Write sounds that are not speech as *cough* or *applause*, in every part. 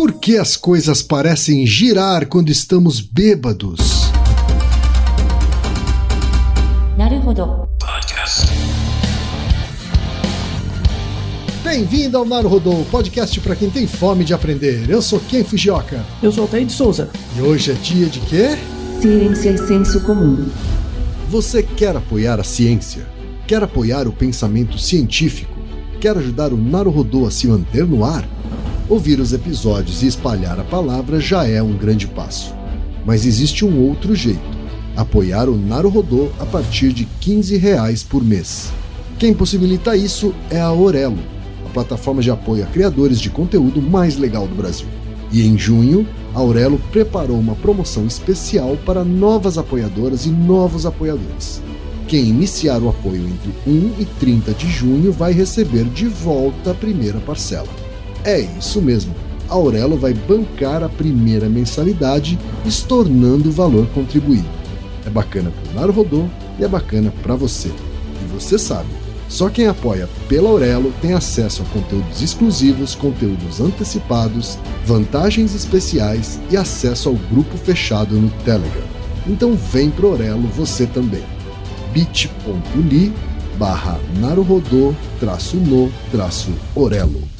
Por que as coisas parecem girar quando estamos bêbados? Bem-vindo ao Naruhodô, podcast para quem tem fome de aprender. Eu sou Ken Fujioka. Eu sou Altair de Souza. E hoje é dia de quê? Ciência e senso comum. Você quer apoiar a ciência? Quer apoiar o pensamento científico? Quer ajudar o Naruhodô a se manter no ar? Ouvir os episódios e espalhar a palavra já é um grande passo. Mas existe um outro jeito: apoiar o Naruhodô a partir de 15 reais por mês. Quem possibilita isso é a Orelo, a plataforma de apoio a criadores de conteúdo mais legal do Brasil. E em junho, a Aurelo preparou uma promoção especial para novas apoiadoras e novos apoiadores. Quem iniciar o apoio entre 1 e 30 de junho vai receber de volta a primeira parcela. É isso mesmo, Aurelo vai bancar a primeira mensalidade, estornando o valor contribuído. É bacana para o Naruhodô e é bacana para você. E você sabe, só quem apoia pela Aurelo tem acesso a conteúdos exclusivos, conteúdos antecipados, vantagens especiais e acesso ao grupo fechado no Telegram. Então vem pro Aurelo você também. bit.ly barra naruhodô traço no traço Orelo.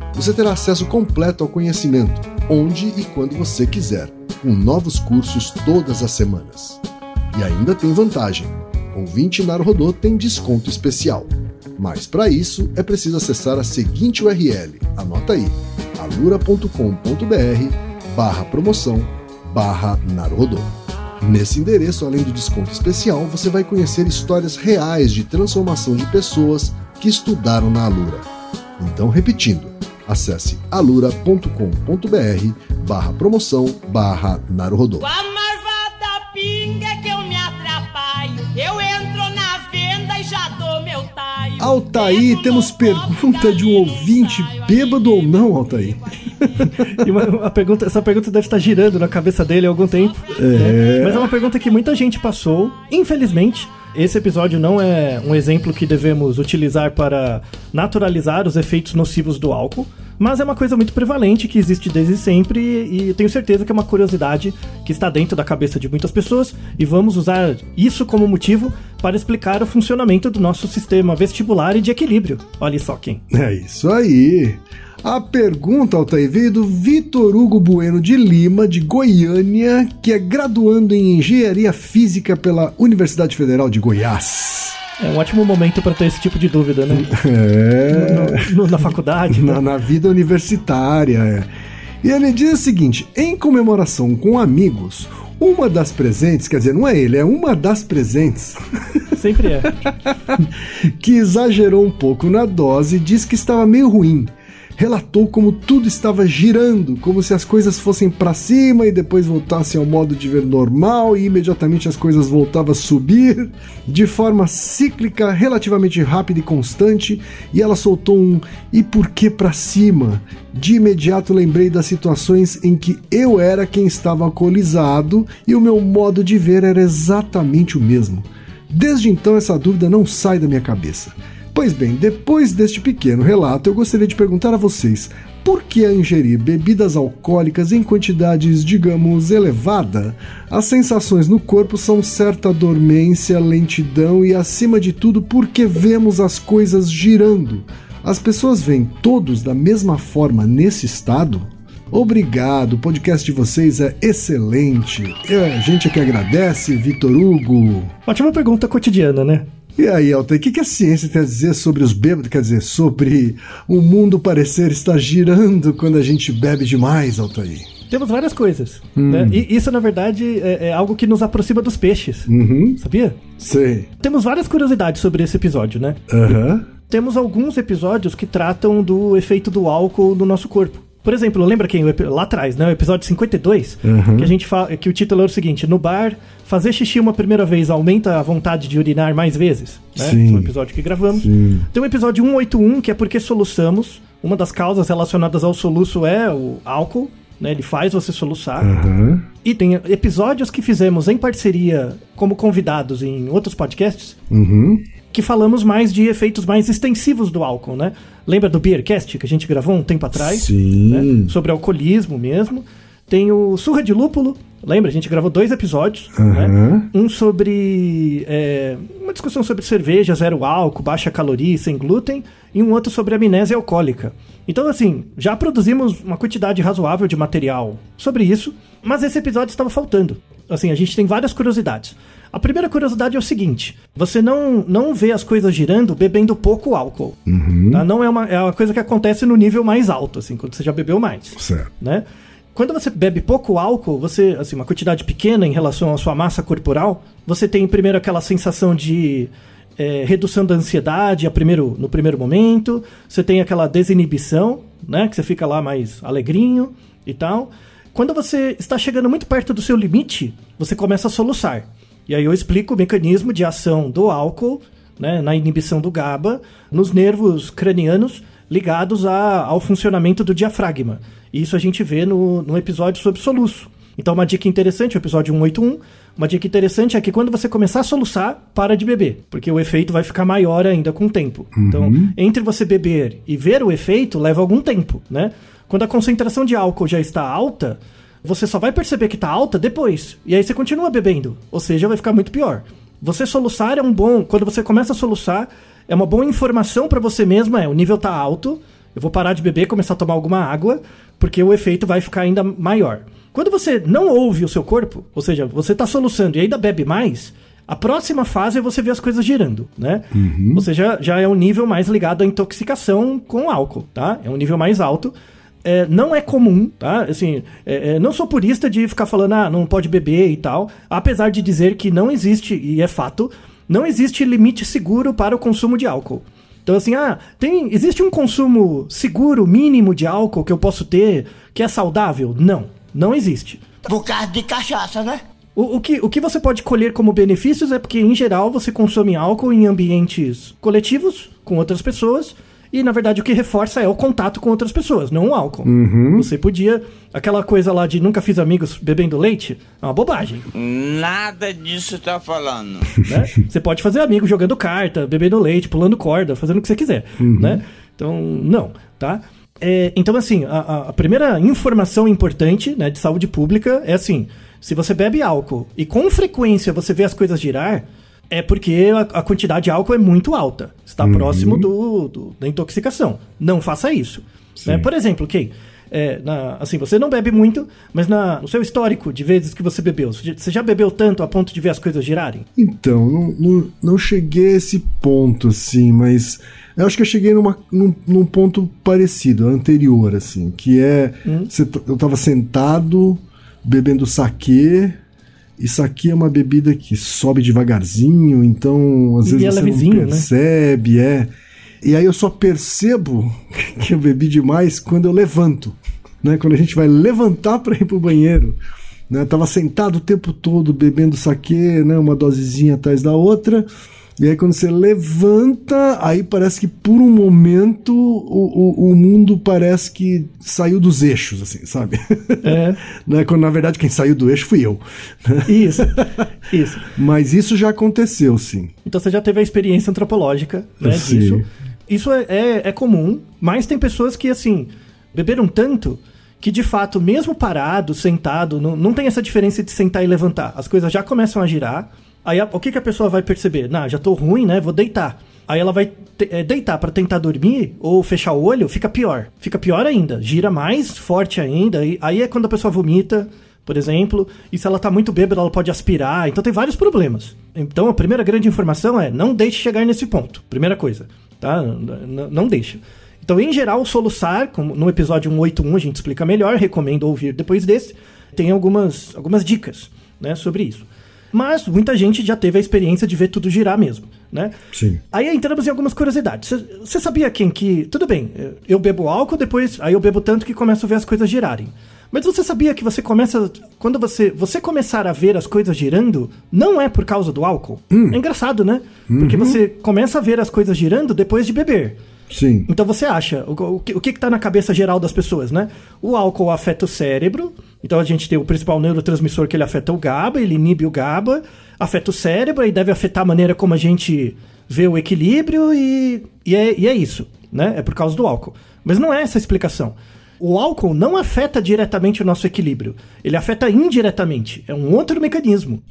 você terá acesso completo ao conhecimento, onde e quando você quiser, com novos cursos todas as semanas. E ainda tem vantagem: ouvinte Naruhodô tem desconto especial. Mas para isso é preciso acessar a seguinte URL, anota aí, alura.com.br barra promoção barra Naruhodô. Nesse endereço, além do desconto especial, você vai conhecer histórias reais de transformação de pessoas que estudaram na Alura. Então, repetindo, acesse alura.com.br barra promoção barra Naruhodô. Com a marvada pinga que eu me atrapalho, eu entro na venda e já dou meu taio. Altaí, Pego temos pergunta de um ouvinte bêbado ou não, Altaí? *laughs* E uma- a pergunta, essa pergunta deve estar girando na cabeça dele há algum tempo. É. né? Mas é uma pergunta que muita gente passou. Infelizmente, esse episódio não é um exemplo que devemos utilizar para naturalizar os efeitos nocivos do álcool. Mas é uma coisa muito prevalente que existe desde sempre e tenho certeza que é uma curiosidade que está dentro da cabeça de muitas pessoas e vamos usar isso como motivo para explicar o funcionamento do nosso sistema vestibular e de equilíbrio. Olha só quem. É isso aí. A pergunta, Altair, veio do Vitor Hugo Bueno de Lima, de Goiânia, que é graduando em Engenharia Física pela Universidade Federal de Goiás. É um ótimo momento para ter esse tipo de dúvida, né? É. No- no- na faculdade. na, na vida universitária. é. E ele diz o seguinte: em comemoração com amigos, uma das presentes, quer dizer, não é ele, é uma das presentes, Sempre é. *laughs* que exagerou um pouco na dose, diz que estava meio ruim. Relatou como tudo estava girando, como se as coisas fossem para cima e depois voltassem ao modo de ver normal e imediatamente as coisas voltavam a subir de forma cíclica, relativamente rápida e constante. E ela soltou um e por que para cima? De imediato lembrei das situações em que eu era quem estava alcoolizado e o meu modo de ver era exatamente o mesmo. Desde então, essa dúvida não sai da minha cabeça. Pois bem, depois deste pequeno relato, eu gostaria de perguntar a vocês: por que ingerir bebidas alcoólicas em quantidades, digamos, elevada, as sensações no corpo são certa dormência, lentidão e, acima de tudo, porque vemos as coisas girando? As pessoas veem todos da mesma forma nesse estado? Obrigado, o podcast de vocês é excelente. É, a gente é que agradece, Vitor Hugo. Ótima pergunta cotidiana, né? E aí, Altair, o que, que a ciência tem a dizer sobre os bêbados? Quer dizer, sobre o mundo parecer estar girando quando a gente bebe demais, Altair? Temos várias coisas. né? E isso, na verdade, é, é algo que nos aproxima dos peixes. Uhum, Sabia? sei. Temos várias curiosidades sobre esse episódio, né? Aham. Temos alguns episódios que tratam do efeito do álcool no nosso corpo. Por exemplo, lembra quem lá atrás, né? O episódio 52, Uhum. que a gente fala que o título era o seguinte: no bar, fazer xixi uma primeira vez aumenta a vontade de urinar mais vezes, né? Sim. Esse é um episódio que gravamos. Sim. Tem o episódio 181, que é porque soluçamos. Uma das causas relacionadas ao soluço é o álcool, né? Ele faz você soluçar. Aham. E tem episódios que fizemos em parceria como convidados em outros podcasts Uhum. Que falamos mais de efeitos mais extensivos do álcool, né? Lembra do Beercast que a gente gravou um tempo atrás? Sim. né? Sobre alcoolismo mesmo. Tem o Surra de Lúpulo, lembra? A gente gravou dois episódios, né? Aham. Um sobre é, uma discussão sobre cerveja, zero álcool, baixa caloria, e sem glúten, e um outro sobre amnésia alcoólica. Então, assim, já produzimos uma quantidade razoável de material sobre isso, mas esse episódio estava faltando. Assim, a gente tem várias curiosidades. A primeira curiosidade é o seguinte: você não, não vê as coisas girando bebendo pouco álcool. tá? Não é uma, é uma coisa que acontece no nível mais alto, assim, quando você já bebeu mais Certo. né? Quando você bebe pouco álcool, você, assim, uma quantidade pequena em relação à sua massa corporal, você tem primeiro aquela sensação de é, redução da ansiedade a primeiro, no primeiro momento, você tem aquela desinibição, né? Que você fica lá mais alegrinho e tal. Quando você está chegando muito perto do seu limite, você começa a soluçar. E aí eu explico o mecanismo de ação do álcool, né, na inibição do GABA, nos nervos cranianos ligados a- ao funcionamento do diafragma. E isso a gente vê no, no episódio sobre soluço. Então, uma dica interessante, o episódio 181, uma dica interessante é que quando você começar a soluçar, para de beber, porque o efeito vai ficar maior ainda com o tempo. Então, entre você beber e ver o efeito, leva algum tempo, né? Quando a concentração de álcool já está alta, você só vai perceber que está alta depois. E aí você continua bebendo, ou seja, vai ficar muito pior. Você soluçar é um bom, quando você começa a soluçar, é uma boa informação para você mesmo, é, o nível tá alto, eu vou parar de beber, começar a tomar alguma água, porque o efeito vai ficar ainda maior. Quando você não ouve o seu corpo, ou seja, você tá soluçando e ainda bebe mais, a próxima fase é você ver as coisas girando, né? Você já, já é um nível mais ligado à intoxicação com álcool, tá? É um nível mais alto. É, não é comum, tá? Assim, é, é, não sou purista de ficar falando, ah, não pode beber e tal. Apesar de dizer que não existe, e é fato, não existe limite seguro para o consumo de álcool. Então, assim, ah, tem, existe um consumo seguro, mínimo de álcool que eu posso ter que é saudável? Não, não existe. Por causa de cachaça, né? O, o que, o que você pode colher como benefícios é porque, em geral, você consome álcool em ambientes coletivos, com outras pessoas, e, na verdade, o que reforça é o contato com outras pessoas, não o álcool. Você podia. Aquela coisa lá de nunca fiz amigos bebendo leite, é uma bobagem. Nada disso tá falando. *laughs* né? Você pode fazer amigos jogando carta, bebendo leite, pulando corda, fazendo o que você quiser, né? Então, não, tá? É, então, assim, a- a, a primeira informação importante né, de saúde pública é assim: se você bebe álcool e com frequência você vê as coisas girar, é porque a, a quantidade de álcool é muito alta. Está próximo do, do- da intoxicação. Não faça isso. né? Por exemplo, Kay, é, na- assim, você não bebe muito, mas na, no seu histórico de vezes que você bebeu, você já- você bebeu tanto a ponto de ver as coisas girarem? Então, não, não, não cheguei a esse ponto, assim, mas eu acho que eu cheguei numa, num, num ponto parecido, anterior, assim, que é. cê t- eu tava sentado, bebendo saquê, e saquê é uma bebida que sobe devagarzinho, então às E vezes é você não né? percebe, é. E aí eu só percebo *laughs* que eu bebi demais quando eu levanto, né? Quando a gente vai levantar para ir pro banheiro. Né? Tava sentado o tempo todo bebendo saquê, né? Uma dosezinha atrás da outra. E aí quando você levanta, aí parece que por um momento o, o, o mundo parece que saiu dos eixos, assim, sabe? É. *laughs* né? Quando na verdade quem saiu do eixo fui eu. *laughs* Isso, isso. Mas isso já aconteceu, sim. Então você já teve a experiência antropológica né, Sim. disso. Isso é, é, é comum, mas tem pessoas que, assim, beberam tanto que, de fato, mesmo parado, sentado, não, não tem essa diferença de sentar e levantar. As coisas já começam a girar. Aí a- o que, que a pessoa vai perceber? Não, já tô ruim, né? Vou deitar. Aí ela vai te- é, deitar pra tentar dormir ou fechar o olho, fica pior. Fica pior ainda. Gira mais forte ainda. E aí é quando a pessoa vomita, por exemplo. E se ela tá muito bêbada, ela pode aspirar. Então tem vários problemas. Então a primeira grande informação é não deixe chegar nesse ponto. Primeira coisa, tá? Não deixa. Então, em geral, soluçar, como no episódio 181 a gente explica melhor, recomendo ouvir depois desse, tem algumas, algumas dicas né, sobre isso. Mas muita gente já teve a experiência de ver tudo girar mesmo, né? Sim. Aí entramos em algumas curiosidades. Você sabia quem que. Tudo bem, eu bebo álcool, depois. Aí eu bebo tanto que começo a ver as coisas girarem. Mas você sabia que você começa. Quando você, você começar a ver as coisas girando, não é por causa do álcool? É engraçado, né? Porque você começa a ver as coisas girando depois de beber. Sim. Então você acha, o, o, que, o que que tá na cabeça geral das pessoas, né? O álcool afeta o cérebro, então a gente tem o principal neurotransmissor que ele afeta o GABA, ele inibe o GABA, afeta o cérebro e deve afetar a maneira como a gente vê o equilíbrio e, e, é, e é isso, né? É por causa do álcool. Mas não é essa a explicação. O álcool não afeta diretamente o nosso equilíbrio, ele afeta indiretamente, é um outro mecanismo.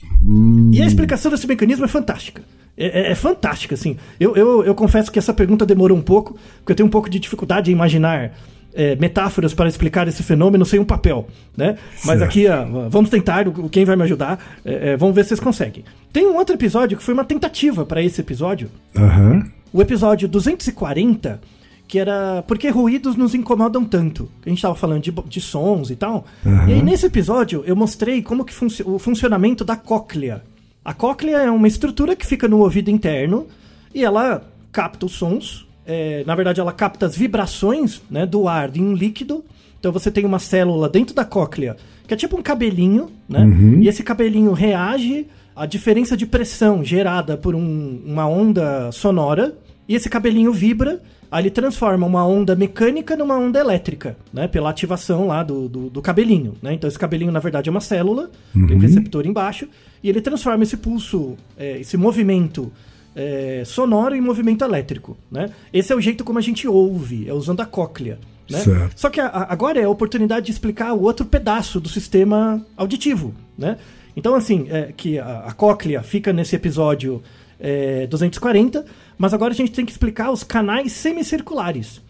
E a explicação desse mecanismo é fantástica. É, é, é fantástica, assim. Eu, eu, eu confesso que essa pergunta demorou um pouco, porque eu tenho um pouco de dificuldade em imaginar é, metáforas para explicar esse fenômeno sem um papel, né? Mas Certo. aqui, ó, vamos tentar, o- quem vai me ajudar, é, é, vamos ver se vocês conseguem. Tem um outro episódio que foi uma tentativa para esse episódio, Aham. o episódio 240, que era Por que ruídos nos incomodam tanto? A gente tava falando de, de sons e tal. E aí, nesse episódio, eu mostrei como que funci- o funcionamento da cóclea. A cóclea é uma estrutura que fica no ouvido interno e ela capta os sons. É, na verdade, ela capta as vibrações né, do ar em um líquido. Então você tem uma célula dentro da cóclea que é tipo um cabelinho, né? E esse cabelinho reage à diferença de pressão gerada por um- uma onda sonora. E esse cabelinho vibra, aí ele transforma uma onda mecânica numa onda elétrica, né? Pela ativação lá do, do, do cabelinho, né? Então esse cabelinho, na verdade, é uma célula, tem um receptor embaixo, e ele transforma esse pulso, é, esse movimento é, sonoro em movimento elétrico, né? Esse é o jeito como a gente ouve, é usando a cóclea, né? Só que a- a- agora é a oportunidade de explicar o outro pedaço do sistema auditivo, né? Então, assim, é, que a, a cóclea fica nesse episódio é, 240, mas agora a gente tem que explicar os canais semicirculares.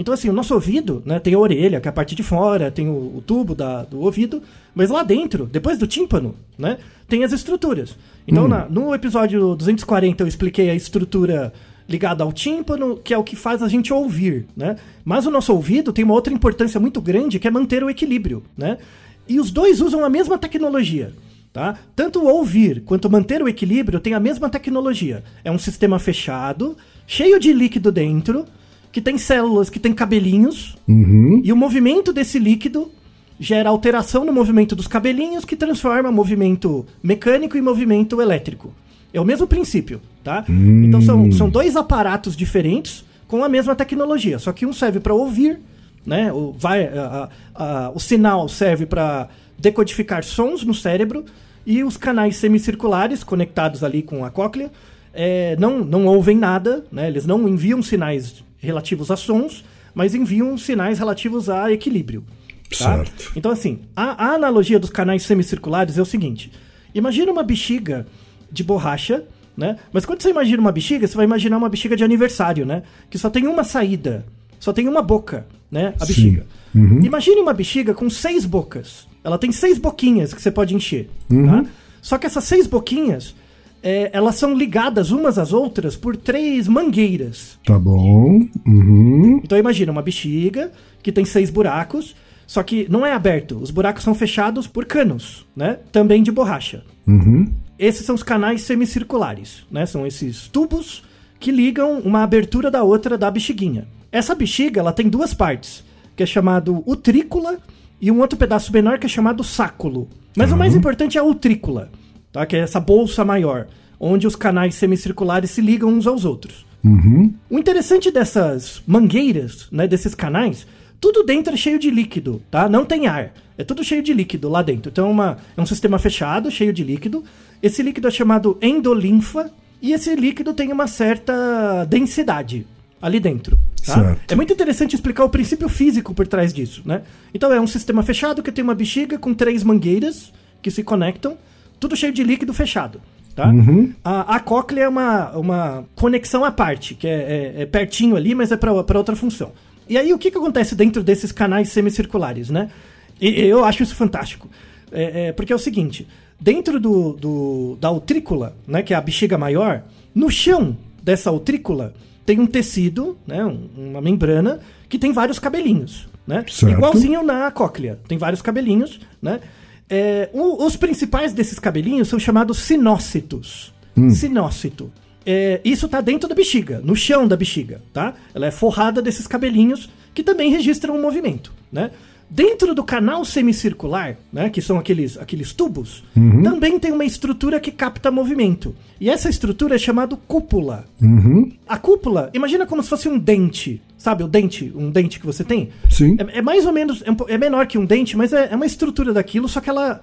Então, assim, o nosso ouvido, né, tem a orelha, que é a parte de fora, tem o, o tubo da- do ouvido, mas lá dentro, depois do tímpano, né, tem as estruturas. Então, na- no episódio 240 eu expliquei a estrutura ligada ao tímpano, que é o que faz a gente ouvir, né? Mas o nosso ouvido tem uma outra importância muito grande, que é manter o equilíbrio, né? E os dois usam a mesma tecnologia, tá? Tanto ouvir quanto manter o equilíbrio tem a mesma tecnologia. É um sistema fechado, cheio de líquido dentro, que tem células que tem cabelinhos, e o movimento desse líquido gera alteração no movimento dos cabelinhos, que transforma movimento mecânico em movimento elétrico. É o mesmo princípio, tá? Então são, são dois aparatos diferentes com a mesma tecnologia, só que um serve para ouvir, né? O, vai, a- a- o sinal serve para decodificar sons no cérebro e os canais semicirculares conectados ali com a cóclea é, não, não ouvem nada, né? Eles não enviam sinais relativos a sons, mas enviam sinais relativos a equilíbrio. Tá? Certo. Então, assim, a, a analogia dos canais semicirculares é o seguinte: imagina uma bexiga de borracha, né? Mas quando você imagina uma bexiga, você vai imaginar uma bexiga de aniversário, né? Que só tem uma saída, só tem uma boca, né? A Sim. bexiga. Imagine uma bexiga com seis bocas. Ela tem seis boquinhas que você pode encher, tá? Só que essas seis boquinhas, é, elas são ligadas umas às outras por três mangueiras. Tá bom. Uhum. Então imagina uma bexiga que tem seis buracos, só que não é aberto. Os buracos são fechados por canos, né? Também de borracha. Uhum. Esses são os canais semicirculares, né? São esses tubos que ligam uma abertura da outra da bexiguinha. Essa bexiga, ela tem duas partes, que é chamado utrícula e um outro pedaço menor que é chamado sáculo. Mas o mais importante é a utrícula, tá? Que é essa bolsa maior, onde os canais semicirculares se ligam uns aos outros. Uhum. O interessante dessas mangueiras, né, desses canais, tudo dentro é cheio de líquido, tá? Não tem ar. É tudo cheio de líquido lá dentro. Então é, uma- é um sistema fechado, cheio de líquido. Esse líquido é chamado endolinfa e esse líquido tem uma certa densidade ali dentro. Tá? É muito interessante explicar o princípio físico por trás disso, né? Então é um sistema fechado que tem uma bexiga com três mangueiras que se conectam, tudo cheio de líquido fechado. Tá? A, a cóclea é uma, uma conexão à parte, que é, é- é pertinho ali, mas é para outra função. E aí o que, que acontece dentro desses canais semicirculares, né? E, eu acho isso fantástico. É, é, porque é o seguinte, dentro do, do- da utrícula, né, que é a bexiga maior, no chão dessa utrícula tem um tecido, né, um- uma membrana, que tem vários cabelinhos, né? Certo. Igualzinho na cóclea, tem vários cabelinhos, né? É, os principais desses cabelinhos são chamados sinócitos. Sinócito. É, isso tá dentro da bexiga, no chão da bexiga, tá? Ela é forrada desses cabelinhos que também registram o movimento, né? Dentro do canal semicircular, né, que são aqueles, aqueles tubos, também tem uma estrutura que capta movimento. E essa estrutura é chamada cúpula. A cúpula, imagina como se fosse um dente. Sabe o dente? Um dente que você tem? Sim. É, é mais ou menos. É, é menor que um dente, mas é, é uma estrutura daquilo, só que ela.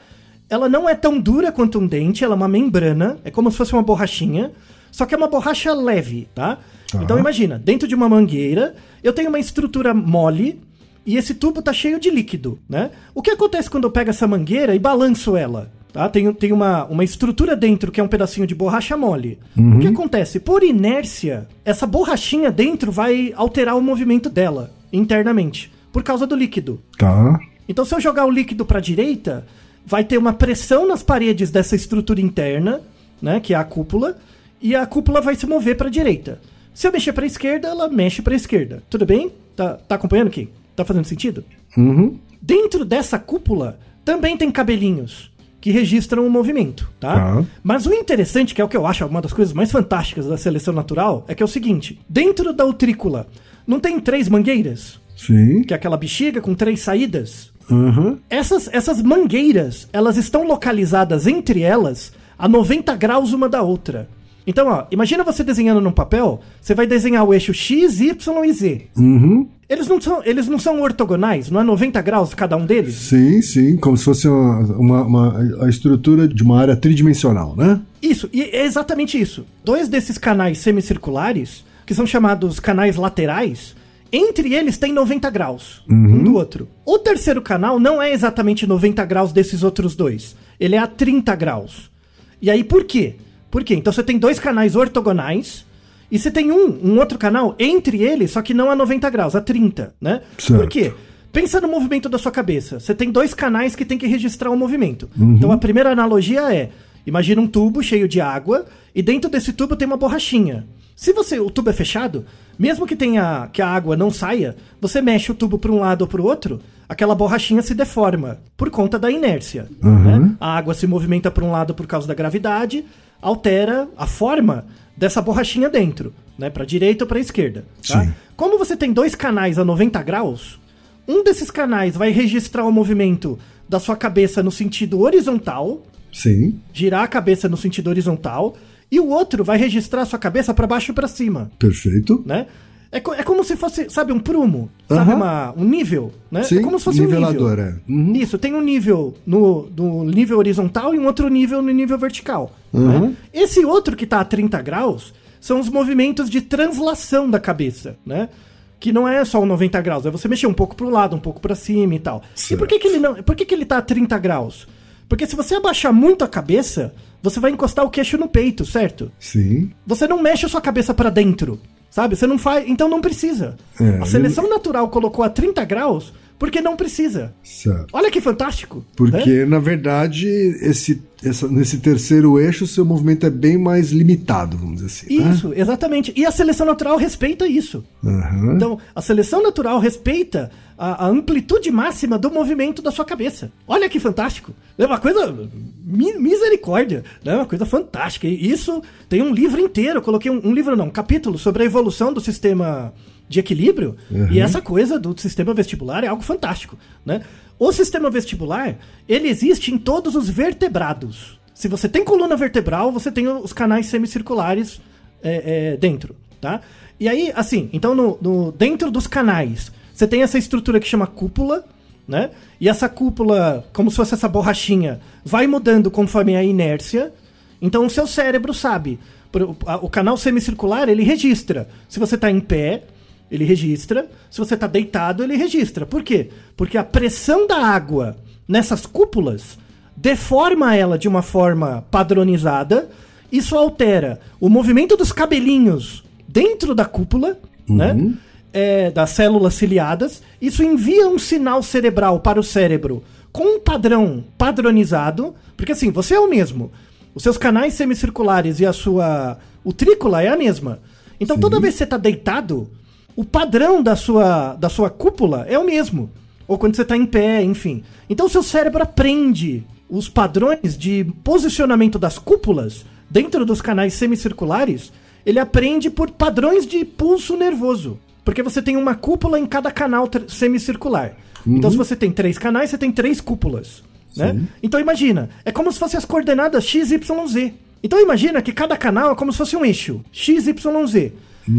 Ela não é tão dura quanto um dente, ela é uma membrana, é como se fosse uma borrachinha, só que é uma borracha leve, tá? Então imagina, dentro de uma mangueira, eu tenho uma estrutura mole e esse tubo tá cheio de líquido, né? O que acontece quando eu pego essa mangueira e balanço ela? Tá? Tem, tem uma, uma estrutura dentro que é um pedacinho de borracha mole. O que acontece? Por inércia, essa borrachinha dentro vai alterar o movimento dela internamente, por causa do líquido. Tá. Então, se eu jogar o líquido para a direita, vai ter uma pressão nas paredes dessa estrutura interna, né, que é a cúpula, e a cúpula vai se mover para a direita. Se eu mexer para a esquerda, ela mexe para a esquerda. Tudo bem? Tá, tá acompanhando aqui? Tá fazendo sentido? Uhum. Dentro dessa cúpula também tem cabelinhos que registram o movimento, tá? Tá. Mas o interessante, que é o que eu acho uma das coisas mais fantásticas da seleção natural, é que é o seguinte: dentro da utrícula não tem três mangueiras, Sim. que é aquela bexiga com três saídas. Uhum. Essas, essas mangueiras, elas estão localizadas entre elas a 90 graus uma da outra. Então, ó, imagina você desenhando num papel, você vai desenhar o eixo X, Y e Z. Uhum. Eles não são, eles não são ortogonais, não é 90 graus cada um deles? Sim, sim. Como se fosse uma, uma, uma- a estrutura de uma área tridimensional, né? Isso, e é exatamente isso. Dois desses canais semicirculares, que são chamados canais laterais, entre eles tem 90 graus, um do outro. O terceiro canal não é exatamente 90 graus desses outros dois. Ele é a 30 graus. E aí por quê? Por quê? Então você tem dois canais ortogonais e você tem um, um outro canal entre eles, só que não a 90 graus, a 30, né? Certo. Por quê? Pensa no movimento da sua cabeça. Você tem dois canais que tem que registrar o movimento. Então a primeira analogia é: imagina um tubo cheio de água e dentro desse tubo tem uma borrachinha. Se você o tubo é fechado, mesmo que tenha que a água não saia, você mexe o tubo para um lado ou para o outro, aquela borrachinha se deforma por conta da inércia. né? A água se movimenta para um lado por causa da gravidade, altera a forma dessa borrachinha dentro, né, para direita ou para esquerda. Tá? Sim. Como você tem dois canais a 90 graus, um desses canais vai registrar o movimento da sua cabeça no sentido horizontal, Sim. girar a cabeça no sentido horizontal, e o outro vai registrar a sua cabeça para baixo e para cima, Perfeito. né? É, co- é como se fosse, sabe, um prumo, sabe, uma, um nível, né? Sim, é como se fosse nivelador, um nível. é. Uhum. Isso, tem um nível no, no nível horizontal e um outro nível no nível vertical. Uhum. né? Esse outro que está a 30 graus são os movimentos de translação da cabeça, né? Que não é só o 90 graus, é você mexer um pouco para o lado, um pouco para cima e tal. E por que, que ele não, por que, que ele tá a 30 graus? Porque se você abaixar muito a cabeça, você vai encostar o queixo no peito, certo? Sim. Você não mexe a sua cabeça pra dentro, sabe? Você não faz, então não precisa. É, a seleção natural colocou a 30 graus porque não precisa. Certo. Olha que fantástico. né? Porque, na verdade, esse, essa- nesse terceiro eixo, o seu movimento é bem mais limitado, vamos dizer assim. né? Isso, exatamente. E a seleção natural respeita isso. Aham. Então, a seleção natural respeita a, a amplitude máxima do movimento da sua cabeça. Olha que fantástico. É uma coisa. mi- misericórdia. É uma coisa fantástica. E isso tem um livro inteiro. Eu coloquei um, um livro, não, um capítulo sobre a evolução do sistema de equilíbrio. E essa coisa do sistema vestibular é algo fantástico. Né? O sistema vestibular, ele existe em todos os vertebrados. Se você tem coluna vertebral, você tem os canais semicirculares é, é, dentro, tá? E aí, assim, então no, no- dentro dos canais, você tem essa estrutura que chama cúpula, né? E essa cúpula, como se fosse essa borrachinha, vai mudando conforme a inércia. Então o seu cérebro sabe. O canal semicircular, ele registra. Se você está em pé, ele registra. Se você está deitado, ele registra. Por quê? Porque a pressão da água nessas cúpulas deforma ela de uma forma padronizada. Isso altera o movimento dos cabelinhos dentro da cúpula, né? É, das células ciliadas. Isso envia um sinal cerebral para o cérebro com um padrão padronizado. Porque assim, você é o mesmo. Os seus canais semicirculares e a sua utrícula é a mesma. Então toda vez que você está deitado, o padrão da sua, da sua cúpula é o mesmo. Ou quando você está em pé, enfim. Então o seu cérebro aprende os padrões de posicionamento das cúpulas dentro dos canais semicirculares, ele aprende por padrões de pulso nervoso. Porque você tem uma cúpula em cada canal semicircular. Então, se você tem três canais, você tem três cúpulas. Né? Então, imagina, é como se fossem as coordenadas x, y, z. Então, imagina que cada canal é como se fosse um eixo x, y, z.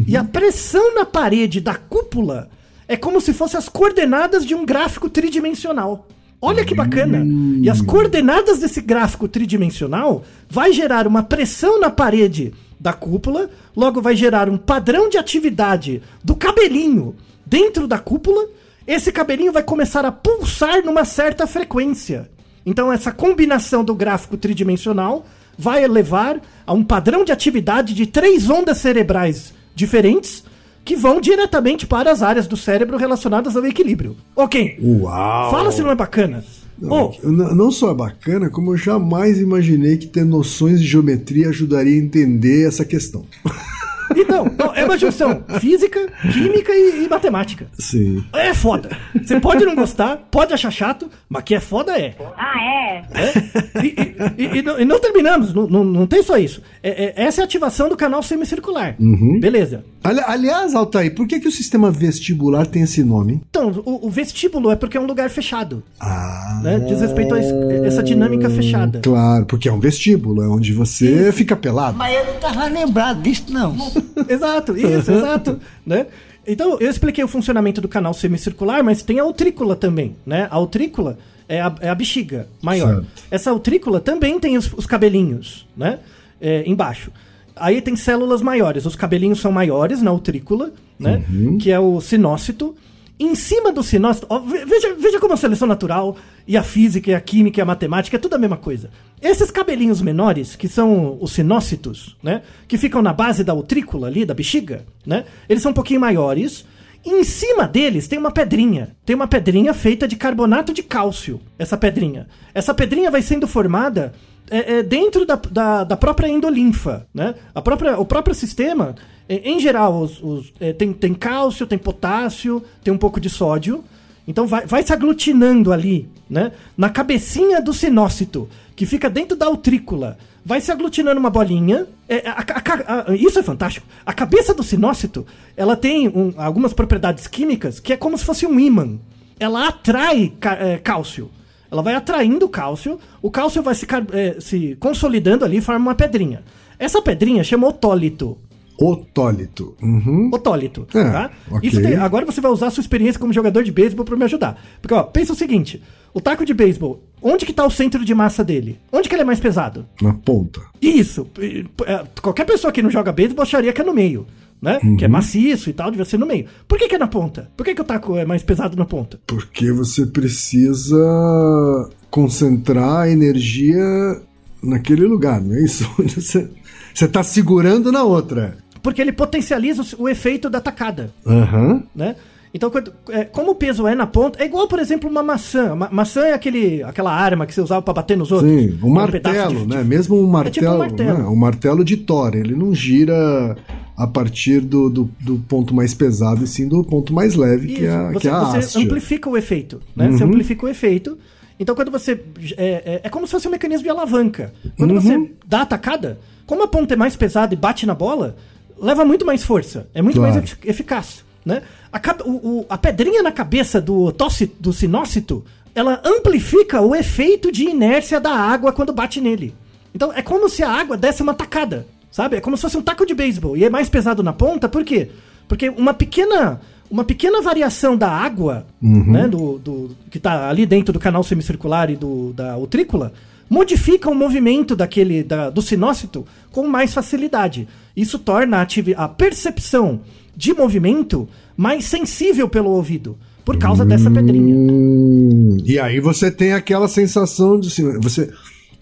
E a pressão na parede da cúpula é como se fossem as coordenadas de um gráfico tridimensional. Olha que bacana! E as coordenadas desse gráfico tridimensional vai gerar uma pressão na parede da cúpula, logo vai gerar um padrão de atividade do cabelinho dentro da cúpula. Esse cabelinho vai começar a pulsar numa certa frequência. Então essa combinação do gráfico tridimensional vai levar a um padrão de atividade de três ondas cerebrais diferentes que vão diretamente para as áreas do cérebro relacionadas ao equilíbrio. Ok. Uau! Fala se não é bacana. Não, Oh, não só é bacana, como eu jamais imaginei que ter noções de geometria ajudaria a entender essa questão. *laughs* então, não, é uma junção física, química e, e matemática. Sim. É foda. Você pode não gostar, pode achar chato, mas que é foda é. Ah, é? E, e- e- e não, e não terminamos, não, não, não tem só isso. É- é- essa é a ativação do canal semicircular. Beleza. Ali- aliás, Altair, por que, que o sistema vestibular tem esse nome? Então, o, o vestíbulo é porque é um lugar fechado. Ah, Né? Diz respeito a es- essa dinâmica fechada. claro, porque é um vestíbulo, é onde você fica pelado. Mas eu não tava lembrado disso, não. *laughs* exato, isso, exato. Né? Então, eu expliquei o funcionamento do canal semicircular, mas tem a utrícula também, né? A utrícula é a, é a bexiga maior. Certo. Essa utrícula também tem os, os cabelinhos, né? É, embaixo. Aí tem células maiores. Os cabelinhos são maiores na utrícula, né? Que é o sinócito. Em cima do sinócito, ó, ve- veja, veja como a seleção natural e a física e a química e a matemática é tudo a mesma coisa. Esses cabelinhos menores, que são os sinócitos, né? Que ficam na base da utrícula ali, da bexiga, né? Eles são um pouquinho maiores. Em cima deles tem uma pedrinha. Tem uma pedrinha feita de carbonato de cálcio. Essa pedrinha. Essa pedrinha vai sendo formada é, é, dentro da, da, da própria endolinfa, né? A própria, o próprio sistema, é, em geral, os, os- é, tem, tem cálcio, tem potássio, tem um pouco de sódio. Então vai, vai se aglutinando ali, né? Na cabecinha do sinócito, que fica dentro da utrícula. Vai se aglutinando uma bolinha. É, a- a- a- isso é fantástico. A cabeça do sinócito, ela tem um- algumas propriedades químicas que é como se fosse um ímã. Ela atrai é, cálcio. Ela vai atraindo cálcio, o cálcio vai se, é, se consolidando ali e forma uma pedrinha. Essa pedrinha chama otólito. Otólito. Uhum. Otólito, É, tá? ok. Isso tem- agora você vai usar a sua experiência como jogador de beisebol pra me ajudar. Porque, ó, pensa o seguinte: o taco de beisebol, onde que tá o centro de massa dele? Onde que ele é mais pesado? Na ponta. Isso. é, Qualquer pessoa que não joga beisebol acharia que é no meio. Né? Que é maciço e tal, devia ser no meio. Por que, que é na ponta? Por que, que o taco é mais pesado na ponta? Porque você precisa concentrar a energia naquele lugar, não é isso? *laughs* Você, você tá segurando na outra. Porque ele potencializa o, o efeito da tacada. Aham. né? Então, quando- é, como o peso é na ponta, é igual, por exemplo, uma maçã. Ma- maçã é aquele, aquela arma que você usava pra bater nos outros. Sim, um Um martelo, de- né? Mesmo um martelo, tipo um martelo. né? um martelo de Thor, ele não gira a partir do, do, do ponto mais pesado, e sim do ponto mais leve, que é, a- você, que é a você amplifica o efeito, né? Você amplifica o efeito. Então, quando você. É, é, é como se fosse um mecanismo de alavanca. Quando Uhum. você dá a tacada, como a ponta é mais pesada e bate na bola, leva muito mais força. É muito Claro. mais efic- eficaz. Né? A, o- o- a pedrinha na cabeça do, do sinócito, ela amplifica o efeito de inércia da água quando bate nele. Então, é como se a água desse uma tacada. Sabe? É como se fosse um taco de beisebol. E é mais pesado na ponta, por quê? Porque uma pequena, uma pequena variação da água, né, do, do- que está ali dentro do canal semicircular e do, da utrícula, modifica o movimento daquele, da- do sinócito com mais facilidade. Isso torna a, a percepção de movimento mais sensível pelo ouvido, por causa dessa pedrinha. Hum, e aí você tem aquela sensação de assim, você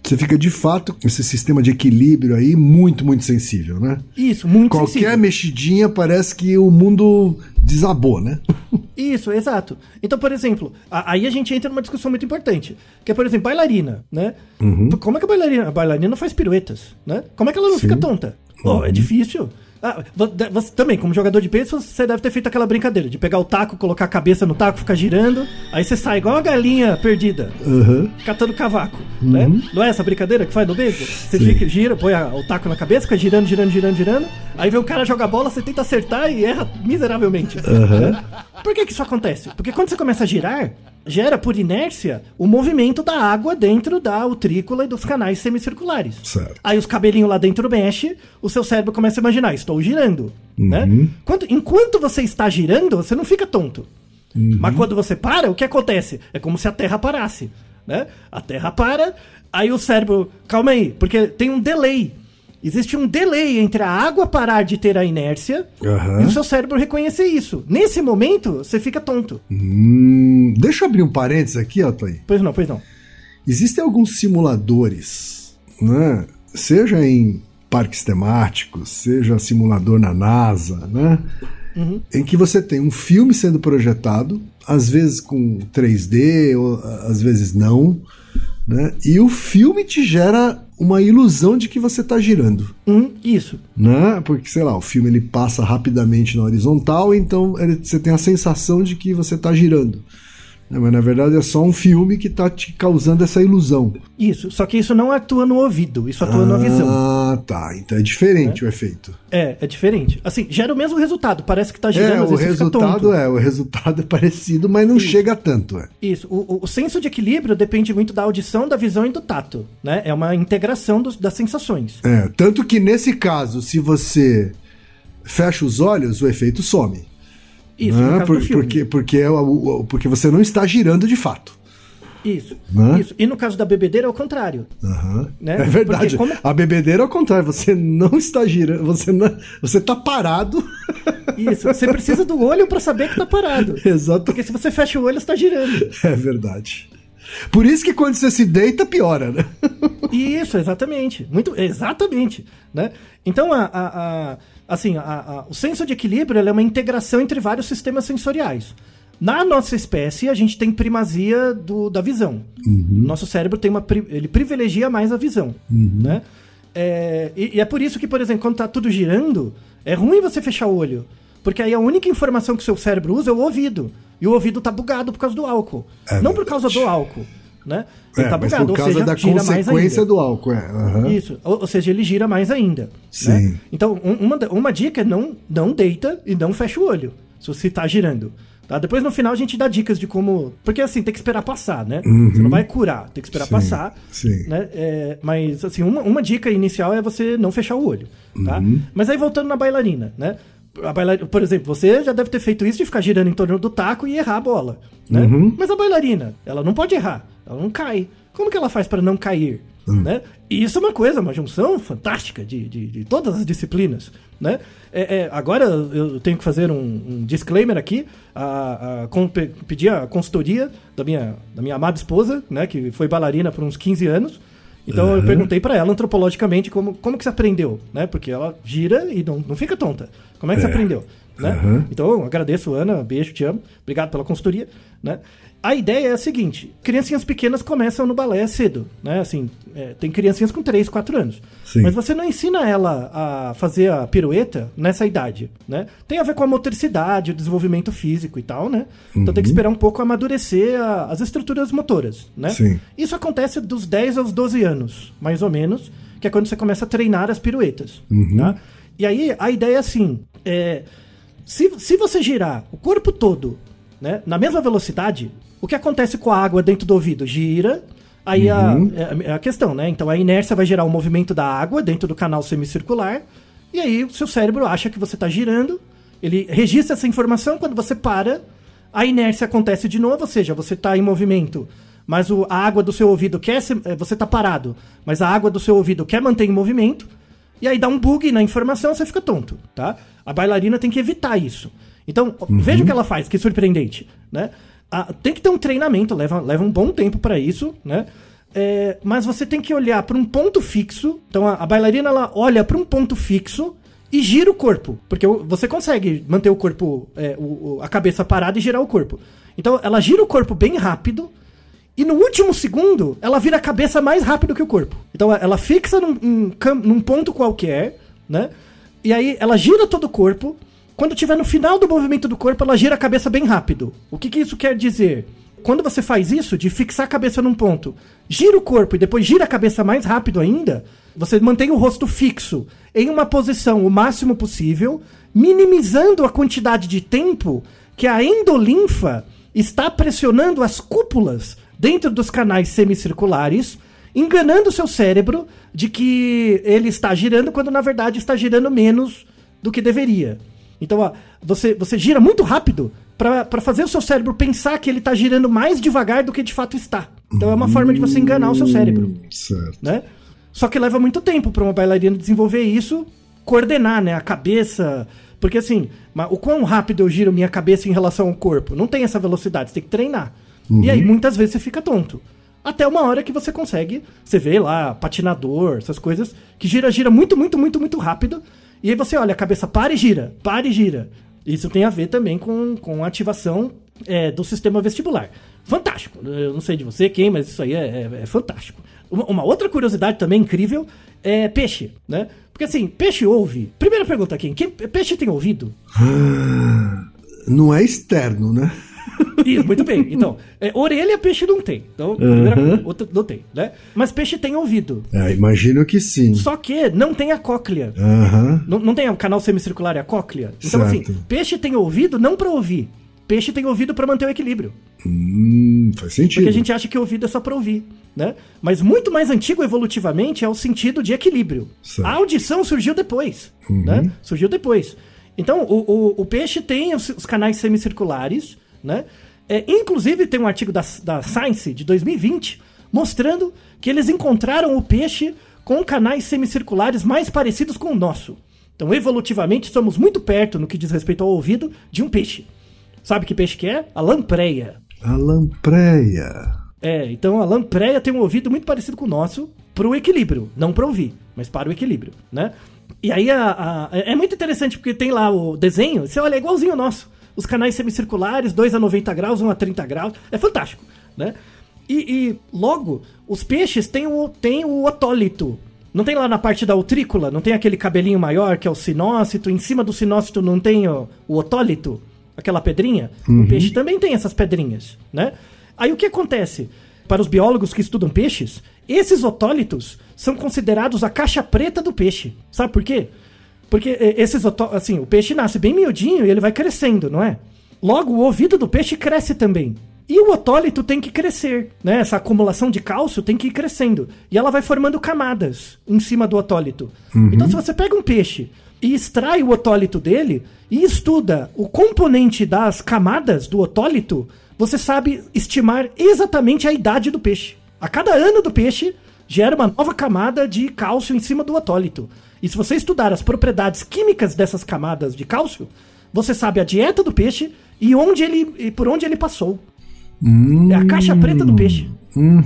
você fica de fato com esse sistema de equilíbrio aí muito, muito sensível, né? Isso, muito Qualquer sensível. mexidinha parece que o mundo desabou, né? *laughs* Isso, exato. Então, por exemplo, a- aí a gente entra numa discussão muito importante, que é, por exemplo, bailarina, né? Como é que a bailarina, a bailarina faz piruetas, né? Como é que ela não fica tonta? Pô, é difícil. Ah, você também, como jogador de beisebol, você deve ter feito aquela brincadeira de pegar o taco, colocar a cabeça no taco, ficar girando, aí você sai igual uma galinha perdida, Aham. catando cavaco, né? Não é essa brincadeira que faz no beisebol? Você Sim. fica, gira, põe a- o taco na cabeça, fica girando, girando, girando, girando, aí vem o cara joga a bola, você tenta acertar e erra miseravelmente. né? Por que que isso acontece? Porque quando você começa a girar, gera por inércia o movimento da água dentro da utrícula e dos canais semicirculares. Certo. Aí os cabelinhos lá dentro mexe, o seu cérebro começa a imaginar, estou girando, né? Uhum. Quando- enquanto você está girando, você não fica tonto. Uhum. Mas quando você para, o que acontece? É como se a Terra parasse, né? A Terra para, aí o cérebro, calma aí, porque tem um delay. Existe um delay entre a água parar de ter a inércia Aham. e o seu cérebro reconhecer isso. Nesse momento, você fica tonto. Hum, deixa eu abrir um parênteses aqui, ó, Toy. Pois não, pois não. Existem alguns simuladores, né? Seja em parques temáticos, seja simulador na NASA, né? Em que você tem um filme sendo projetado, às vezes com 3D, ou às vezes não, né? E o filme te gera uma ilusão de que você está girando, Hum, isso. né? Porque, sei lá, o filme ele passa rapidamente na horizontal, então ele- você tem a sensação de que você está girando. Né? Mas na verdade é só um filme que está te causando essa ilusão. Isso. Só que isso não atua no ouvido, isso atua na visão. Ah, tá. Então é diferente o efeito. É, é diferente. Assim, gera o mesmo resultado. Parece que tá girando, É, o resultado é, o resultado é parecido, mas não chega tanto, é. Isso. O, o- o senso de equilíbrio depende muito da audição, da visão e do tato. Né? É uma integração dos- das sensações. É, tanto que nesse caso, se você fecha os olhos, o efeito some. Isso, né? Por- porque, porque, é o- porque você não está girando de fato. Isso. Né? Isso. E no caso da bebedeira é o contrário. Aham. Né? É verdade. Como- A bebedeira é o contrário, você não está girando, você não, você está parado. Isso. Você precisa do olho pra saber que tá parado. *laughs* Exato. Porque se você fecha o olho, você tá girando. É verdade. Por isso que quando você se deita, piora, né? Isso, exatamente. Muito, exatamente, né? Então, a, a- a- assim, a- a- o senso de equilíbrio é uma integração entre vários sistemas sensoriais. Na nossa espécie, a gente tem primazia do, da visão. Nosso cérebro tem uma, ele privilegia mais a visão, né? É, e, e é por isso que, por exemplo, quando tá tudo girando, é ruim você fechar o olho. Porque aí a única informação que o seu cérebro usa é o ouvido. E o ouvido tá bugado por causa do álcool. É Não por causa do álcool, né? Ele É, tá mas bugado, por ou causa seja, da gira mais consequência ainda. do álcool, é. aham. Isso, ou, ou seja, ele gira mais ainda. Sim. né? Então, um- uma, uma dica é não, não deita e não fecha o olho, se você tá girando. Tá? Depois no final a gente dá dicas de como. Porque assim, tem que esperar passar, né? Você não vai curar, tem que esperar Sim, passar. sim. Né? É, mas assim, uma, uma dica inicial é você não fechar o olho. Tá? Uhum. Mas aí voltando na bailarina, né? A bailarina, por exemplo, você já deve ter feito isso de ficar girando em torno do taco e errar a bola. Né? Uhum. Mas a bailarina, ela não pode errar, ela não cai. Como que ela faz para não cair? Hum. Né? E isso é uma coisa, uma junção fantástica de, de, de todas as disciplinas. Né? É, é, agora eu tenho que fazer um, um disclaimer aqui, a, a, com- pe- pedir a consultoria da minha, da minha amada esposa, né, que foi bailarina por uns 15 anos. Então eu perguntei para ela antropologicamente como, como que você aprendeu, né? Porque ela gira e não, não fica tonta. Como é que você É. aprendeu? Né? Aham. Então, agradeço, Ana. Beijo, te amo. Obrigado pela consultoria. Né? A ideia é a seguinte: criancinhas pequenas começam no balé cedo. Né? Assim, é, tem criancinhas com 3, 4 anos. Sim. Mas você não ensina ela a fazer a pirueta nessa idade. Né? Tem a ver com a motricidade, o desenvolvimento físico e tal, né? Então tem que esperar um pouco amadurecer a- as estruturas motoras. Né? Sim. Isso acontece dos 10 aos 12 anos, mais ou menos, que é quando você começa a treinar as piruetas. Tá? E aí a ideia é assim: é, se, se você girar o corpo todo né, na mesma velocidade, o que acontece com a água dentro do ouvido? Gira. Aí a, é, é a questão, né? Então a inércia vai gerar o movimento da água dentro do canal semicircular. E aí o seu cérebro acha que você está girando. Ele registra essa informação. Quando você para, a inércia acontece de novo. Ou seja, você está em movimento. Mas o- a água do seu ouvido quer. eh, Você está parado. Mas a água do seu ouvido quer manter em movimento. E aí dá um bug na informação, você fica tonto, tá? A bailarina tem que evitar isso. Então, veja o que ela faz, que surpreendente, né? Ah, tem que ter um treinamento, leva, leva um bom tempo para isso, né? É, mas você tem que olhar para um ponto fixo. Então, a, a bailarina ela olha para um ponto fixo e gira o corpo, porque você consegue manter o corpo, é, o- a cabeça parada e girar o corpo. Então, ela gira o corpo bem rápido. E no último segundo, ela vira a cabeça mais rápido que o corpo. Então ela fixa num, num num ponto qualquer, né? E aí ela gira todo o corpo. Quando estiver no final do movimento do corpo, ela gira a cabeça bem rápido. O que, que isso quer dizer? Quando você faz isso, de fixar a cabeça num ponto, gira o corpo e depois gira a cabeça mais rápido ainda, você mantém o rosto fixo em uma posição o máximo possível, minimizando a quantidade de tempo que a endolinfa está pressionando as cúpulas dentro dos canais semicirculares, enganando o seu cérebro de que ele está girando quando na verdade está girando menos do que deveria. Então, ó, você, você gira muito rápido para fazer o seu cérebro pensar que ele está girando mais devagar do que de fato está. Então, é uma forma de você enganar o seu cérebro. Certo. Né? Só que leva muito tempo para uma bailarina desenvolver isso, coordenar né, a cabeça. Porque assim, o quão rápido eu giro minha cabeça em relação ao corpo? Não tem essa velocidade, você tem que treinar. E aí muitas vezes você fica tonto. Até uma hora que você consegue, você vê lá, patinador, essas coisas, que gira, gira muito, muito, muito, muito rápido. E aí você olha, a cabeça para e gira, para e gira. Isso tem a ver também com, com a ativação é, do sistema vestibular. Fantástico. Eu não sei de você quem, mas isso aí é, é- é fantástico. Uma, uma outra curiosidade também incrível é peixe, né? Porque assim, peixe ouve. Primeira pergunta aqui: quem, peixe tem ouvido? Não é externo, né? *laughs* Isso, muito bem. Então, é, orelha peixe não tem. Então, primeira coisa, outra não tem, né? Mas peixe tem ouvido. É, imagino que sim. Só que não tem a cóclea. Não, não tem o canal semicircular e a cóclea? Então, Certo. assim, peixe tem ouvido não pra ouvir. Peixe tem ouvido pra manter o equilíbrio. Hum, faz sentido. Porque a gente acha que ouvido é só pra ouvir, né? Mas muito mais antigo evolutivamente é o sentido de equilíbrio. Certo. A audição surgiu depois, né? Surgiu depois. Então, o, o, o peixe tem os, os canais semicirculares, né? É, inclusive, tem um artigo da, da Science de 2020 mostrando que eles encontraram o peixe com canais semicirculares mais parecidos com o nosso. Então, evolutivamente, somos muito perto, no que diz respeito ao ouvido, de um peixe. Sabe que peixe que é? A lampreia. A lampreia. É, então a lampreia tem um ouvido muito parecido com o nosso pro equilíbrio, não para ouvir, mas para o equilíbrio, né? E aí a, a- é muito interessante porque tem lá o desenho, você olha é igualzinho ao nosso. Os canais semicirculares, 2 a 90 graus, 1 a 30 graus, é fantástico, né? E, e logo, os peixes têm o, têm o otólito. Não tem lá na parte da utrícula, não tem aquele cabelinho maior que é o sinócito, em cima do sinócito não tem o, o otólito, aquela pedrinha? O peixe também tem essas pedrinhas, né? Aí o que acontece? Para os biólogos que estudam peixes, esses otólitos são considerados a caixa preta do peixe. Sabe por quê? Porque eh, esses assim, o peixe nasce bem miudinho e ele vai crescendo, não é? Logo, o ouvido do peixe cresce também. E o otólito tem que crescer, né? Essa acumulação de cálcio tem que ir crescendo. E ela vai formando camadas em cima do otólito. Então, se você pega um peixe e extrai o otólito dele e estuda o componente das camadas do otólito, você sabe estimar exatamente a idade do peixe. A cada ano do peixe gera uma nova camada de cálcio em cima do otólito. E se você estudar as propriedades químicas dessas camadas de cálcio, você sabe a dieta do peixe e onde ele e por onde ele passou. É a caixa preta do peixe.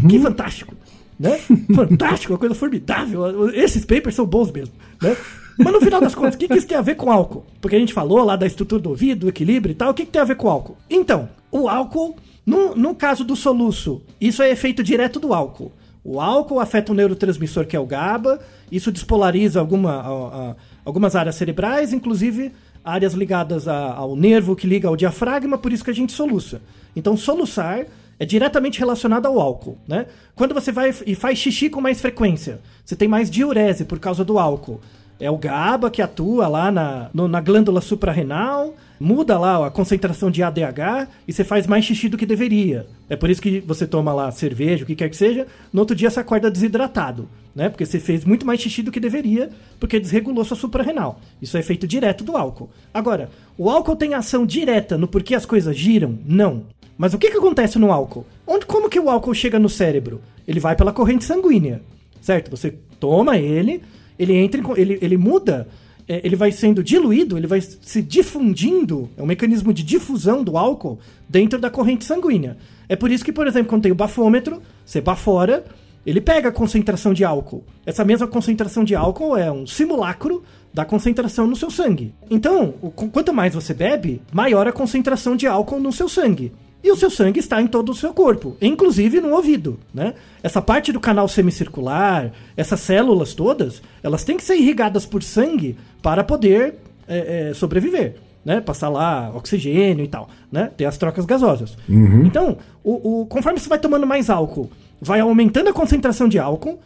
Que fantástico. Né? *laughs* Fantástico, uma coisa formidável. Esses papers são bons mesmo. Né? Mas no final das contas, o que, que isso tem a ver com álcool? Porque a gente falou lá da estrutura do ouvido, do equilíbrio e tal. O que, que tem a ver com álcool? Então, o álcool, no, no caso do soluço, isso é efeito direto do álcool. O álcool afeta o neurotransmissor que é o GABA, isso despolariza alguma, a- a- algumas áreas cerebrais, inclusive áreas ligadas a- ao nervo que liga ao diafragma, por isso que a gente soluça. Então, soluçar é diretamente relacionado ao álcool, né? Quando você vai e faz xixi com mais frequência, você tem mais diurese por causa do álcool. É o GABA que atua lá na, no- na glândula suprarrenal, muda lá a concentração de ADH e você faz mais xixi do que deveria. É por isso que você toma lá cerveja, o que quer que seja, no outro dia você acorda desidratado, né? Porque você fez muito mais xixi do que deveria, porque desregulou sua suprarrenal. Isso é efeito direto do álcool. Agora, o álcool tem ação direta no porquê as coisas giram? Não. Mas o que, que acontece no álcool? Onde, como que o álcool chega no cérebro? Ele vai pela corrente sanguínea, certo? Você toma ele, ele entra, ele, ele muda, é, ele vai sendo diluído, ele vai se difundindo, é um mecanismo de difusão do álcool dentro da corrente sanguínea. É por isso que, por exemplo, quando tem o bafômetro, você bafora, ele pega a concentração de álcool. Essa mesma concentração de álcool é um simulacro da concentração no seu sangue. Então, quanto mais você bebe, maior a concentração de álcool no seu sangue. E o seu sangue está em todo o seu corpo, inclusive no ouvido, né? Essa parte do canal semicircular, essas células todas, elas têm que ser irrigadas por sangue para poder é, é, sobreviver, né? Passar lá oxigênio e tal, né? Ter as trocas gasosas. Então, o, o- conforme você vai tomando mais álcool, vai aumentando a concentração de álcool.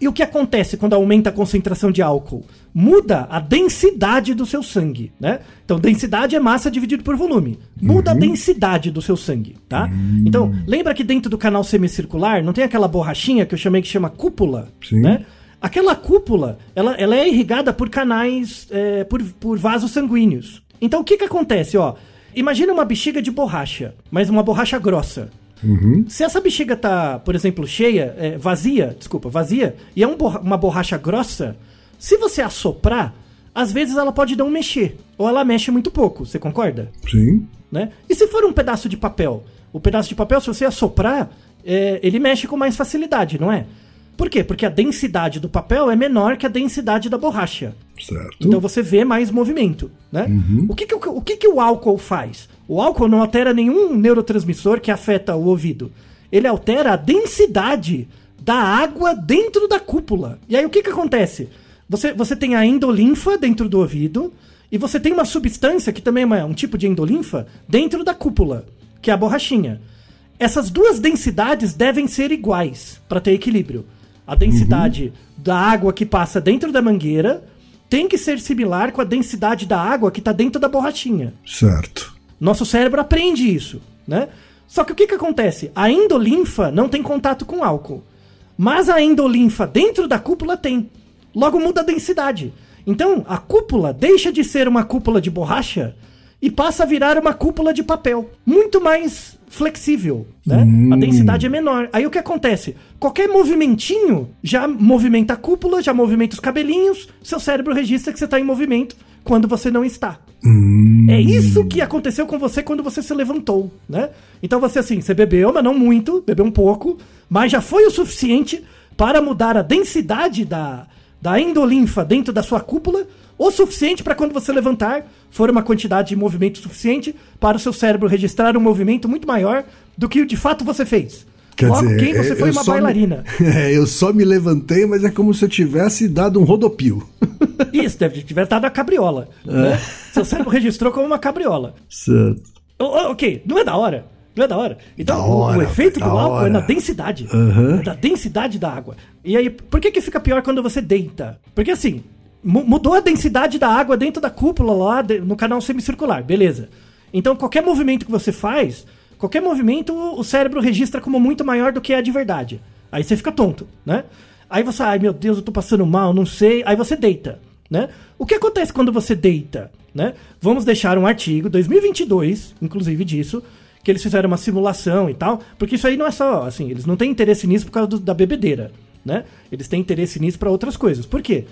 E o que acontece quando aumenta a concentração de álcool? Muda a densidade do seu sangue, né? Então, densidade é massa dividido por volume. Muda a densidade do seu sangue, tá? Então, lembra que dentro do canal semicircular não tem aquela borrachinha que eu chamei que chama cúpula, Sim. né? Aquela cúpula, ela, ela é irrigada por canais, é, por, por vasos sanguíneos. Então, o que que acontece, ó? Imagina uma bexiga de borracha, mas uma borracha grossa. Se essa bexiga tá, por exemplo, cheia, é, vazia, desculpa, vazia, e é um borra- uma borracha grossa, se você assoprar, às vezes ela pode não mexer. Ou ela mexe muito pouco, você concorda? Sim. né? E se for um pedaço de papel? O pedaço de papel, se você assoprar, é, ele mexe com mais facilidade, não é? Por quê? Porque a densidade do papel é menor que a densidade da borracha. Certo. Então você vê mais movimento, né? O, que, que, o, o que, que o álcool faz? O álcool não altera nenhum neurotransmissor que afeta o ouvido. Ele altera a densidade da água dentro da cúpula. E aí o que, que acontece? Você, você tem a endolinfa dentro do ouvido e você tem uma substância que também é um tipo de endolinfa dentro da cúpula, que é a borrachinha. Essas duas densidades devem ser iguais para ter equilíbrio. A densidade da água que passa dentro da mangueira tem que ser similar com a densidade da água que está dentro da borrachinha. Certo. Nosso cérebro aprende isso, né? Só que o que, que acontece? A endolinfa não tem contato com álcool. Mas a endolinfa dentro da cúpula tem. Logo muda a densidade. Então, a cúpula deixa de ser uma cúpula de borracha e passa a virar uma cúpula de papel. Muito mais flexível, né? A densidade é menor. Aí o que acontece? Qualquer movimentinho já movimenta a cúpula, já movimenta os cabelinhos, seu cérebro registra que você está em movimento quando você não está. É isso que aconteceu com você quando você se levantou, né? Então você assim, você bebeu, mas não muito, bebeu um pouco, mas já foi o suficiente para mudar a densidade da, da endolinfa dentro da sua cúpula, o suficiente para quando você levantar, for uma quantidade de movimento suficiente para o seu cérebro registrar um movimento muito maior do que de fato você fez. Quer Logo, dizer, quem você eu foi uma só me- bailarina. *laughs* É, eu só me levantei, mas é como se eu tivesse dado um rodopio. *laughs* Isso, deve tiver dado a cabriola. Né? Seu cérebro registrou como uma cabriola. Certo. O- ok, não é da hora. Não é da hora. Então, Da o- o, hora, efeito do álcool é hora. na densidade. Aham. É da densidade da água. E aí, por que que fica pior quando você deita? Porque assim, mu- mudou a densidade da água dentro da cúpula lá no canal semicircular, beleza. Então, qualquer movimento que você faz, qualquer movimento o cérebro registra como muito maior do que é de verdade. Aí você fica tonto, né? Aí você, ai meu Deus, eu tô passando mal, não sei. Aí você deita, né? O que acontece quando você deita, né? Vamos deixar um artigo, 2022, inclusive disso, que eles fizeram uma simulação e tal, porque isso aí não é só, assim, eles não têm interesse nisso por causa do- da bebedeira, né? Eles têm interesse nisso para outras coisas. Por quê?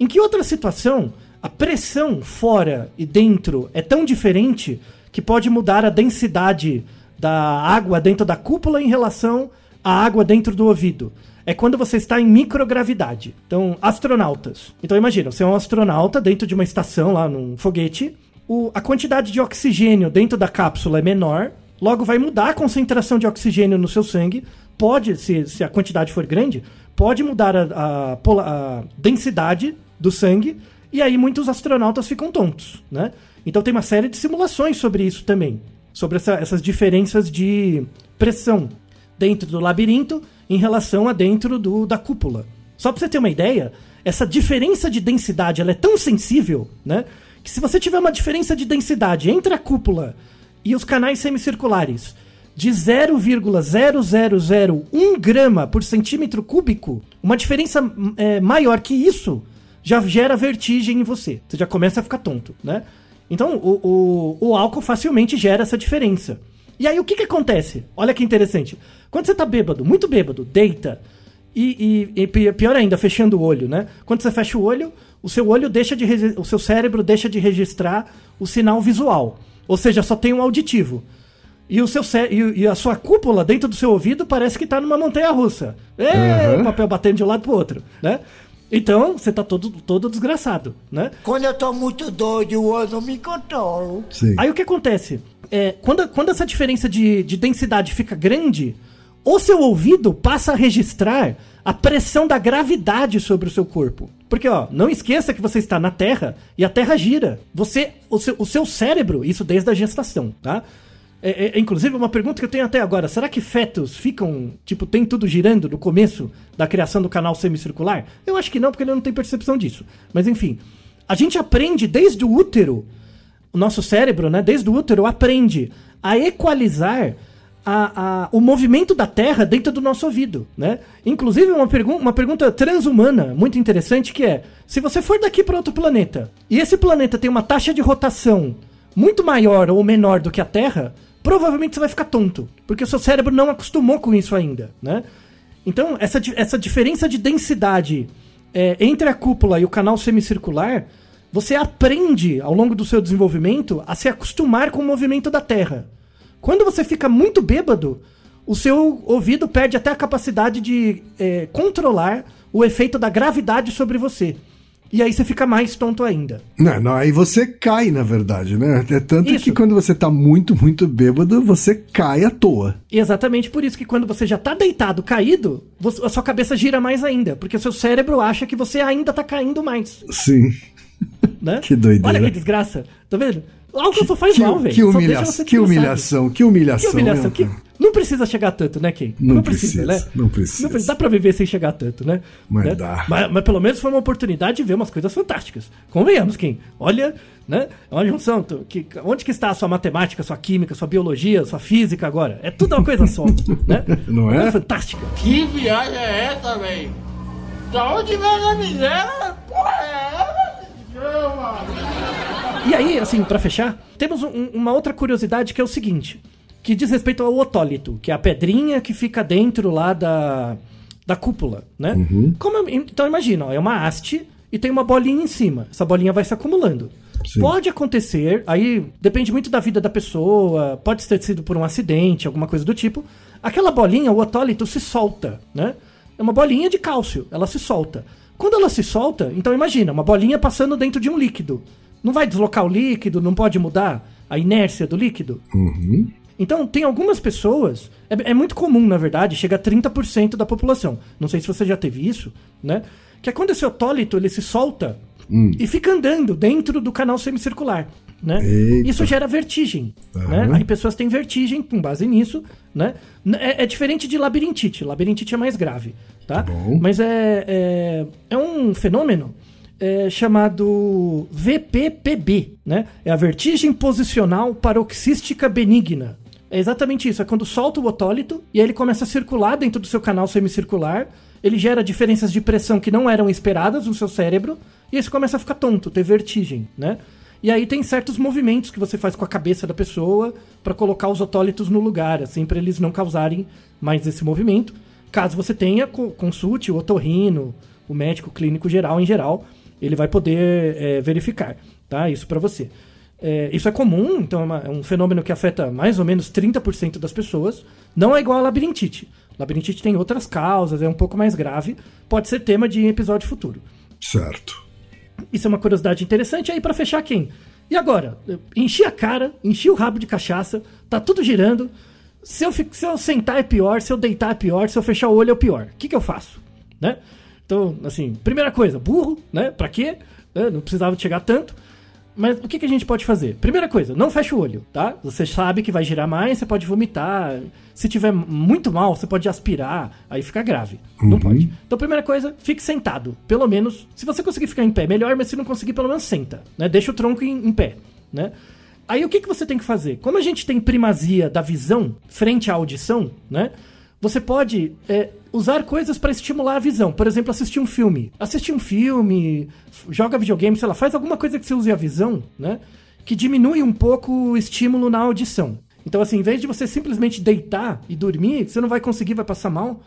Em que outra situação a pressão fora e dentro é tão diferente que pode mudar a densidade da água dentro da cúpula em relação à água dentro do ouvido? É quando você está em microgravidade. Então, astronautas. Então, imagina, você é um astronauta dentro de uma estação lá num foguete. O- a quantidade de oxigênio dentro da cápsula é menor, logo vai mudar a concentração de oxigênio no seu sangue. Pode, se, se a quantidade for grande, pode mudar a, a a densidade do sangue, e aí muitos astronautas ficam tontos, né? Então tem uma série de simulações sobre isso também, sobre essa- essas diferenças de pressão dentro do labirinto em relação a dentro do, da cúpula. Só pra você ter uma ideia, essa diferença de densidade ela é tão sensível, né? Que se você tiver uma diferença de densidade entre a cúpula e os canais semicirculares de 0,0001 grama por centímetro cúbico, uma diferença é, maior que isso já gera vertigem em você. Você já começa a ficar tonto, né? Então, o, o, o álcool facilmente gera essa diferença. E aí, o que que acontece? Olha que interessante. Quando você tá bêbado, muito bêbado, deita, e, e- e pi- pior ainda, fechando o olho, né? Quando você fecha o olho, o seu olho deixa de... O seu cérebro deixa de registrar o sinal visual. Ou seja, só tem um auditivo. E, o seu e, e a sua cúpula dentro do seu ouvido parece que tá numa montanha russa. É, o papel batendo de um lado pro outro, né? Então, você tá todo, todo desgraçado, né? Quando eu tô muito doido, eu não me controlo. Sim. Aí o que acontece? é, quando, quando essa diferença de, de densidade fica grande, o seu ouvido passa a registrar a pressão da gravidade sobre o seu corpo. Porque, ó, não esqueça que você está na Terra e a Terra gira. Você, o seu, o seu cérebro, isso desde a gestação, tá? É, é, inclusive, uma pergunta que eu tenho até agora: será que fetos ficam, tipo, tem tudo girando no começo da criação do canal semicircular? Eu acho que não, porque ele não tem percepção disso. Mas enfim, a gente aprende desde o útero, o nosso cérebro, né, desde o útero, aprende a equalizar a, a, o movimento da Terra dentro do nosso ouvido, né? Inclusive, uma, pergu uma pergunta transhumana muito interessante que é: se você for daqui para outro planeta e esse planeta tem uma taxa de rotação muito maior ou menor do que a Terra provavelmente você vai ficar tonto, porque o seu cérebro não acostumou com isso ainda, né? Então, essa, essa diferença de densidade é, entre a cúpula e o canal semicircular, você aprende ao longo do seu desenvolvimento a se acostumar com o movimento da Terra. Quando você fica muito bêbado, o seu ouvido perde até a capacidade de é, controlar o efeito da gravidade sobre você. E aí você fica mais tonto ainda. Não, não, aí você cai, na verdade, né? É tanto Isso. que quando você tá muito, muito bêbado, você cai à toa. E exatamente por isso que quando você já tá deitado, caído, você- a sua cabeça gira mais ainda. Porque o seu cérebro acha que você ainda tá caindo mais. Sim. Né? *laughs* Que doideira. Olha que desgraça. Tá vendo? Álcool só faz que, mal, velho. que, Só humilha que humilhação, que humilhação. Que humilhação. Que... cara? Não precisa chegar tanto, né, Ken? Não precisa, né? não precisa. Dá pra viver sem chegar tanto, né? Mas Né? dá. Mas, mas pelo menos foi uma oportunidade de ver umas coisas fantásticas. Convenhamos, Ken. Olha, né? É uma junção. tu- Que, onde que está a sua matemática, sua química, sua biologia, sua física agora? É tudo uma coisa só, né? *laughs* Não é? coisa fantástica. Que viagem é essa, velho? Da onde vem a miséria? Porra, é essa? E aí, assim, pra fechar, temos um- uma outra curiosidade que é o seguinte, que diz respeito ao otólito, que é a pedrinha que fica dentro lá da, da cúpula, né? Como eu- então imagina, ó, é uma haste e tem uma bolinha em cima. Essa bolinha vai se acumulando. Sim. Pode acontecer, aí depende muito da vida da pessoa, pode ter sido por um acidente, alguma coisa do tipo. Aquela bolinha, o otólito, se solta, né? É uma bolinha de cálcio, ela se solta. Quando ela se solta, então imagina, uma bolinha passando dentro de um líquido. Não vai deslocar o líquido, não pode mudar a inércia do líquido. Então, tem algumas pessoas, é, é muito comum, na verdade, chega a 30% da população. Não sei se você já teve isso, né? Que é quando esse otólito ele se solta e fica andando dentro do canal semicircular. Né? Isso gera vertigem. Né? Aí pessoas têm vertigem com base nisso. Né? É, é diferente de labirintite. Labirintite é mais grave. Tá? bom. Mas é, é, é um fenômeno é, chamado VPPB, né? É a vertigem posicional paroxística benigna. É exatamente isso, é quando solta o otólito e aí ele começa a circular dentro do seu canal semicircular, ele gera diferenças de pressão que não eram esperadas no seu cérebro e aí você começa a ficar tonto, ter vertigem, né? E aí tem certos movimentos que você faz com a cabeça da pessoa para colocar os otólitos no lugar, assim, para eles não causarem mais esse movimento. Caso você tenha, co- consulte o otorrino, o médico clínico geral em geral, ele vai poder é, verificar, tá? Isso para você. É, isso é comum, então é, uma- é um fenômeno que afeta mais ou menos 30% das pessoas. Não é igual a labirintite. Labirintite tem outras causas, é um pouco mais grave. Pode ser tema de episódio futuro. Certo. Isso é uma curiosidade interessante. Aí, pra fechar, quem? E agora? Eu enchi a cara, enchi o rabo de cachaça, tá tudo girando. Se eu, se eu sentar é pior, se eu deitar é pior, se eu fechar o olho é pior. O que, que eu faço? Né? Então, assim, primeira coisa, burro, né? Pra quê? Né? Não precisava chegar tanto. Mas o que, que a gente pode fazer? Primeira coisa, não fecha o olho, tá? Você sabe que vai girar mais, você pode vomitar. Se tiver muito mal, você pode aspirar, aí fica grave. Não pode. Então, primeira coisa, fique sentado. Pelo menos, se você conseguir ficar em pé, melhor, mas se não conseguir, pelo menos senta, né? Deixa o tronco em, em pé, né? Aí o que, que você tem que fazer? Como a gente tem primazia da visão frente à audição, né? Você pode é, usar coisas para estimular a visão. Por exemplo, assistir um filme. Assistir um filme, joga videogame, sei lá, faz alguma coisa que você use a visão, né? Que diminui um pouco o estímulo na audição. Então, assim, em vez de você simplesmente deitar e dormir, você não vai conseguir, vai passar mal,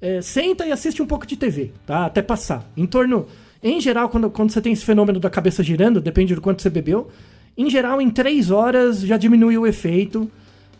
é, senta e assiste um pouco de TV, tá? Até passar. Em torno. Em geral, quando, quando você tem esse fenômeno da cabeça girando, depende do quanto você bebeu. Em geral, em três horas já diminui o efeito.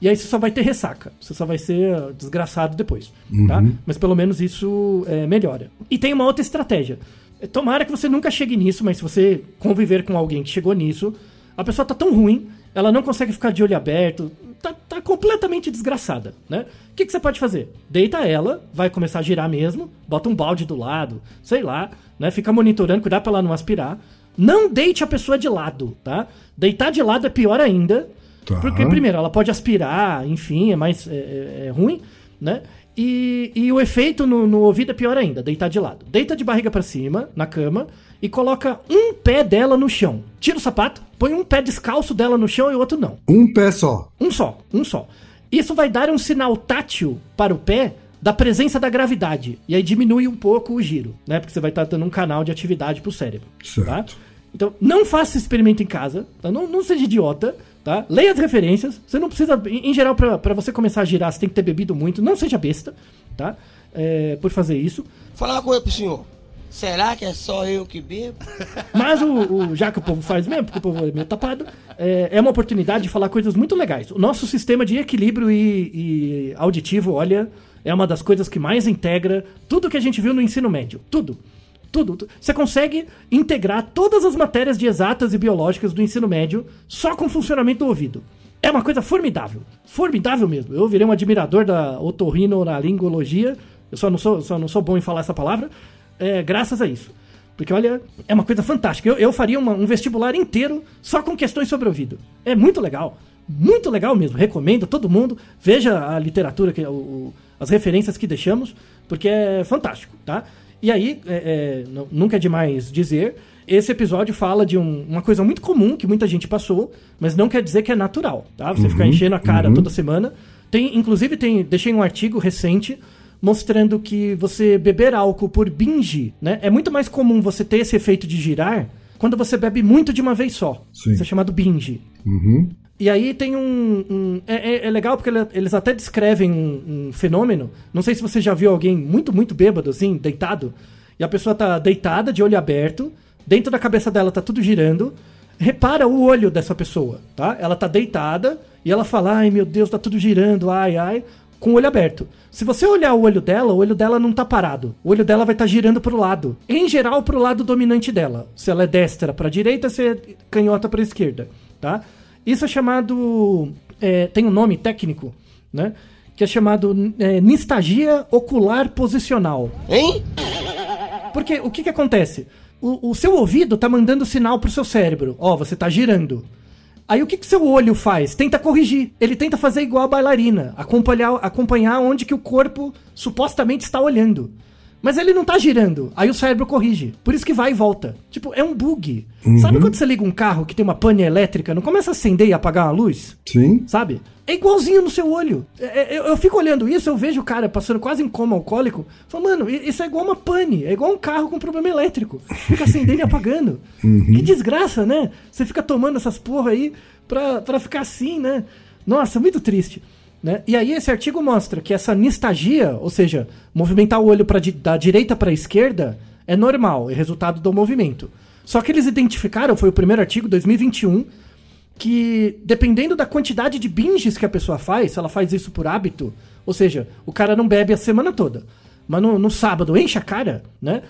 E aí você só vai ter ressaca. Você só vai ser uh, desgraçado depois. Tá? Mas pelo menos isso é, melhora. E tem uma outra estratégia. É, Tomara que você nunca chegue nisso, mas se você conviver com alguém que chegou nisso, a pessoa tá tão ruim, ela não consegue ficar de olho aberto, tá, tá completamente desgraçada, né? O que, que você pode fazer? Deita ela, vai começar a girar mesmo, bota um balde do lado, sei lá, né? Fica monitorando, cuidar pra ela não aspirar. Não deite a pessoa de lado, tá? Deitar de lado é pior ainda, Tá. porque, primeiro, ela pode aspirar, enfim, é mais é, é- é ruim, né? E, e o efeito no, no ouvido é pior ainda, deitar de lado. Deita de barriga pra cima, na cama, e coloca um pé dela no chão. Tira o sapato, põe um pé descalço dela no chão e o outro não. Um pé só. Um só, um só. Isso vai dar um sinal tátil para o pé da presença da gravidade. E aí diminui um pouco o giro, né? Porque você vai estar dando um canal de atividade pro cérebro. Tá? Certo. Então, não faça esse experimento em casa, tá? Não, não seja idiota, tá? Leia as referências. Você não precisa, em geral, pra você começar a girar, você tem que ter bebido muito. Não seja besta, tá? É, por fazer isso. Falar uma coisa pro senhor. Será que é só eu que bebo? *laughs* Mas o, o- já que o povo faz mesmo, porque o povo é meio tapado, é, é uma oportunidade de falar coisas muito legais. O nosso sistema de equilíbrio e, e auditivo, olha, é uma das coisas que mais integra tudo que a gente viu no ensino médio. Tudo. Tudo. tu- Você consegue integrar todas as matérias de exatas e biológicas do ensino médio só com o funcionamento do ouvido. É uma coisa formidável. Formidável mesmo. Eu virei um admirador da otorrinolaringologia. Eu só não sou, só não sou bom em falar essa palavra. é, graças a isso. Porque, olha, é uma coisa fantástica. Eu, eu faria uma- um vestibular inteiro só com questões sobre ouvido. É muito legal. Muito legal mesmo. Recomendo a todo mundo. Veja a literatura, que, o- as referências que deixamos, porque é fantástico, tá? E aí, é, é, nu- nunca é demais dizer, esse episódio fala de um- uma coisa muito comum que muita gente passou, mas não quer dizer que é natural, tá? Você ficar enchendo a cara toda semana. Tem, inclusive, tem, deixei um artigo recente mostrando que você beber álcool por binge, né? É muito mais comum você ter esse efeito de girar quando você bebe muito de uma vez só. Sim. Isso é chamado binge. Uhum. E aí tem um. um- é, é- é legal porque ele- eles até descrevem um, um fenômeno. Não sei se você já viu alguém muito, muito bêbado, assim, deitado. E a pessoa tá deitada, de olho aberto. Dentro da cabeça dela tá tudo girando. Repara o olho dessa pessoa, tá? Ela tá deitada e ela fala: ai meu Deus, tá tudo girando, ai, ai. Com o olho aberto. Se você olhar o olho dela, o olho dela não tá parado. O olho dela vai estar girando pro lado. Em geral, pro lado dominante dela. Se ela é destra pra direita, se é canhota pra esquerda, tá? Isso é chamado. é, tem um nome técnico, né? Que é chamado é, nistagia ocular posicional. Hein? Porque o que, que acontece? O, o seu ouvido tá mandando sinal pro seu cérebro. Ó, você tá girando. Aí o que, que seu olho faz? Tenta corrigir. Ele tenta fazer igual a bailarina. Acompanhar, acompanhar onde que o corpo supostamente está olhando. Mas ele não tá girando. Aí o cérebro corrige. Por isso que vai e volta. Tipo, é um bug. Sabe quando você liga um carro que tem uma pane elétrica, não começa a acender e apagar uma luz? Sim. Sabe? É igualzinho no seu olho. É- é- eu, eu fico olhando isso, eu vejo o cara passando quase em coma alcoólico. Falo, mano, isso é igual uma pane. É igual um carro com problema elétrico. Fica acendendo e apagando. *laughs* Que desgraça, né? Você fica tomando essas porra aí pra, pra ficar assim, né? Nossa, muito triste. Né? E aí esse artigo mostra que essa nistagia, ou seja, movimentar o olho pra, da direita para a esquerda, é normal, é resultado do movimento. Só que eles identificaram, foi o primeiro artigo, 2021, que dependendo da quantidade de binges que a pessoa faz, se ela faz isso por hábito, ou seja, o cara não bebe a semana toda, mas no, no sábado enche a cara, né?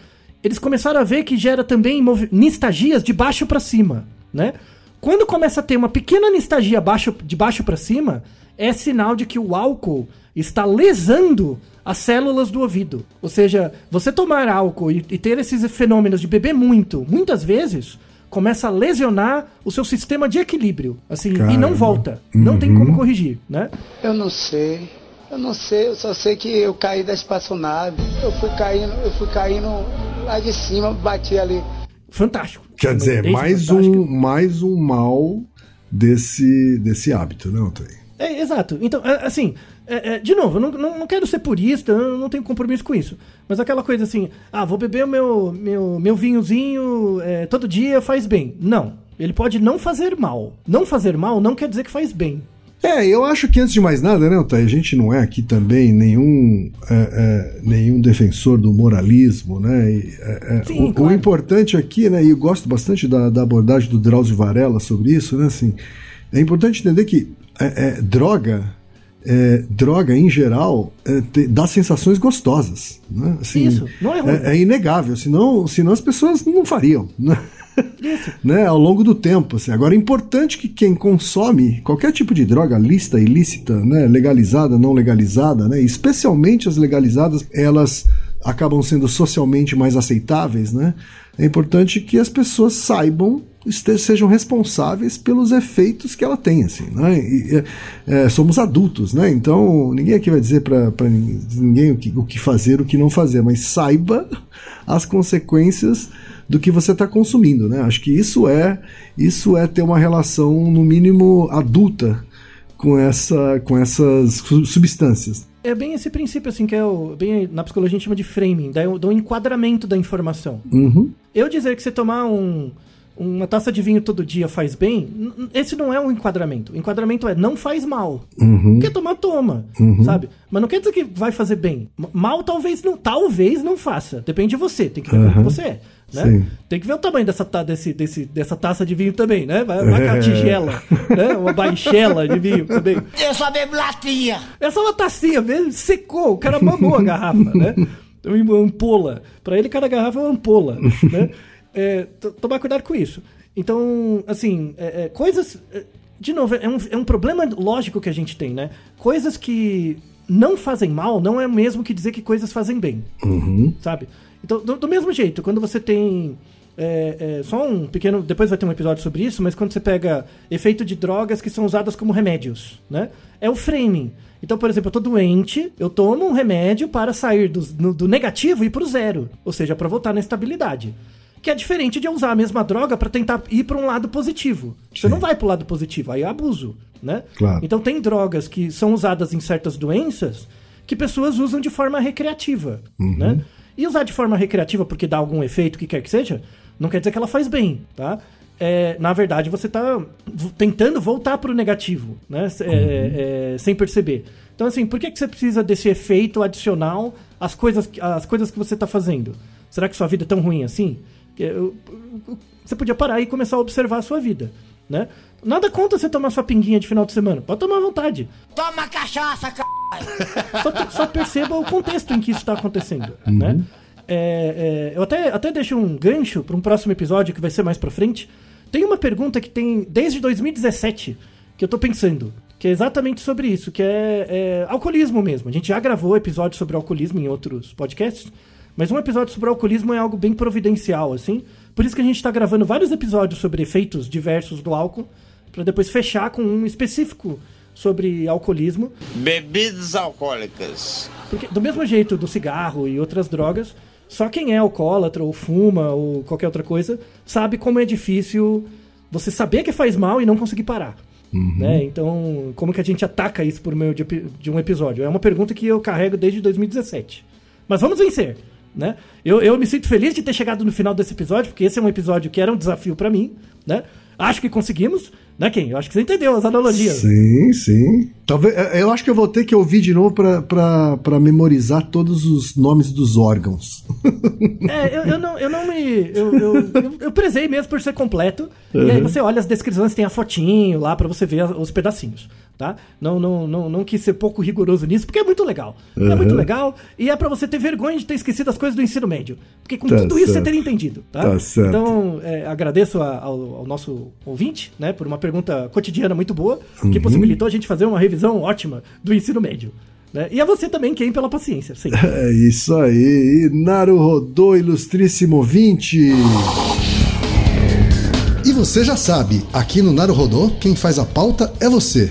Eles começaram a ver que gera também nistagias de baixo pra cima, né? Quando começa a ter uma pequena nistagia baixo, de baixo para cima, é sinal de que o álcool está lesando as células do ouvido. Ou seja, você tomar álcool e, e ter esses fenômenos de beber muito, muitas vezes, começa a lesionar o seu sistema de equilíbrio. Assim, e não Caramba. volta. Não tem como corrigir, né? Eu não sei. Eu não sei, eu só sei que eu caí da espaçonave. Eu fui caindo, eu fui caindo lá de cima, bati ali. Fantástico. Quer dizer, mais um, mais um mal desse, desse hábito, não, Thay? É, exato. Então, é, assim, é, é, de novo, eu não, não, não quero ser purista, eu não tenho compromisso com isso. Mas aquela coisa assim, ah, vou beber o meu, meu, meu vinhozinho é, todo dia, faz bem. Não. Ele pode não fazer mal. Não fazer mal não quer dizer que faz bem. É, eu acho que antes de mais nada, né, Thay, a gente não é aqui também nenhum, é, é, nenhum defensor do moralismo, né? e, é, é, Sim, o, o claro. importante aqui, né, e eu gosto bastante da, da abordagem do Drauzio Varela sobre isso, né, assim, é importante entender que é, é, droga, é, droga em geral, é, te- dá sensações gostosas, né? Assim, Isso, não é ruim. É, é inegável, senão, senão as pessoas não fariam, né? *laughs* né, ao longo do tempo. Assim. Agora, é importante que quem consome qualquer tipo de droga lícita, ilícita, né, legalizada, não legalizada, né, especialmente as legalizadas, elas acabam sendo socialmente mais aceitáveis, né? É importante que as pessoas saibam sejam responsáveis pelos efeitos que ela tem, assim, né? E, é, é, somos adultos, né? Então ninguém aqui vai dizer para ninguém o que, o que fazer, o que não fazer, mas saiba *laughs* as consequências do que você está consumindo, né? Acho que isso é isso é ter uma relação no mínimo adulta com essa com essas su- substâncias. É bem esse princípio, assim, que é o. Bem, na psicologia a gente chama de framing, do enquadramento da informação. Uhum. Eu dizer que você tomar um, uma taça de vinho todo dia faz bem, esse não é um enquadramento. O enquadramento é não faz mal. Uhum. Quer tomar, toma. Sabe? Mas não quer dizer que vai fazer bem. Mal talvez não, talvez não faça. Depende de você. Tem que ver como você é. Né? Tem que ver o tamanho dessa, ta- desse, desse, dessa taça de vinho também, né? Vai, vai com a *laughs* tigela, né? Uma baixela de vinho também. Eu só bebo latinha. É só uma tacinha mesmo, secou, o cara mamou a garrafa, né? *laughs* Então, Uma ampola. Pra ele, cada garrafa é uma ampola, né? *laughs* É, tomar cuidado com isso. Então, assim, é, é, coisas... é, De novo, é um, é um problema lógico que a gente tem, né? Coisas que não fazem mal não é o mesmo que dizer que coisas fazem bem, sabe? Então, do, do mesmo jeito, quando você tem... é, é, só um pequeno. Depois vai ter um episódio sobre isso, mas quando você pega efeito de drogas que são usadas como remédios, né? É o framing. Então, por exemplo, eu tô doente, eu tomo um remédio para sair do, no- do negativo e ir pro zero. Ou seja, para voltar na estabilidade. Que é diferente de eu usar a mesma droga para tentar ir para um lado positivo. Você não vai pro lado positivo, aí é abuso, né? Claro. Então tem drogas que são usadas em certas doenças que pessoas usam de forma recreativa, né? E usar de forma recreativa porque dá algum efeito, o que quer que seja, não quer dizer que ela faz bem, tá? É, na verdade, você tá v- tentando voltar pro negativo, né? É, é, sem perceber. Então, assim, por que, que você precisa desse efeito adicional às coisas, que- às coisas que você tá fazendo? Será que sua vida é tão ruim assim? Você podia parar e começar a observar a sua vida, né? Nada contra você tomar sua pinguinha de final de semana. Pode tomar à vontade. Toma cachaça, c... Só, só perceba o contexto em que isso está acontecendo, né? É, é, eu até, até deixo um gancho para um próximo episódio que vai ser mais pra frente. Tem uma pergunta que tem desde 2017 que eu tô pensando, que é exatamente sobre isso, que é, é alcoolismo mesmo. A gente já gravou episódios sobre alcoolismo em outros podcasts, mas um episódio sobre alcoolismo é algo bem providencial, assim. Por isso que a gente tá gravando vários episódios sobre efeitos diversos do álcool, para depois fechar com um específico sobre alcoolismo. Bebidas alcoólicas. Porque, do mesmo jeito do cigarro e outras drogas, só quem é alcoólatra ou fuma ou qualquer outra coisa sabe como é difícil você saber que faz mal e não conseguir parar. Né? Então, como que a gente ataca isso por meio de, de um episódio? É uma pergunta que eu carrego desde 2017. Mas vamos vencer! Né? Eu, eu me sinto feliz de ter chegado no final desse episódio, porque esse é um episódio que era um desafio pra mim. Né? Acho que conseguimos. Né, Ken? Eu acho que você entendeu as analogias. Sim, sim. Talvez, é, eu acho que eu vou ter que ouvir de novo pra memorizar todos os nomes dos órgãos. *laughs* É, eu, eu não, eu não me. Eu, eu, eu, eu prezei mesmo por ser completo. E aí você olha as descrições, tem a fotinho lá pra você ver os pedacinhos. Tá? Não, não, não, não quis ser pouco rigoroso nisso, porque é muito legal. É muito legal. E é pra você ter vergonha de ter esquecido as coisas do ensino médio. Porque com Tá tudo isso você certo. teria entendido. Tá? Tá certo. Então, é, agradeço a- ao, ao nosso ouvinte, né, por uma pergunta cotidiana muito boa, Uhum. que possibilitou a gente fazer uma revisão ótima do ensino médio. Né? E a você também, Ken, pela paciência. Sim. *laughs* É isso aí. Naru Rodô, ilustríssimo ouvinte. E você já sabe, aqui no Naruhodô, quem faz a pauta é você.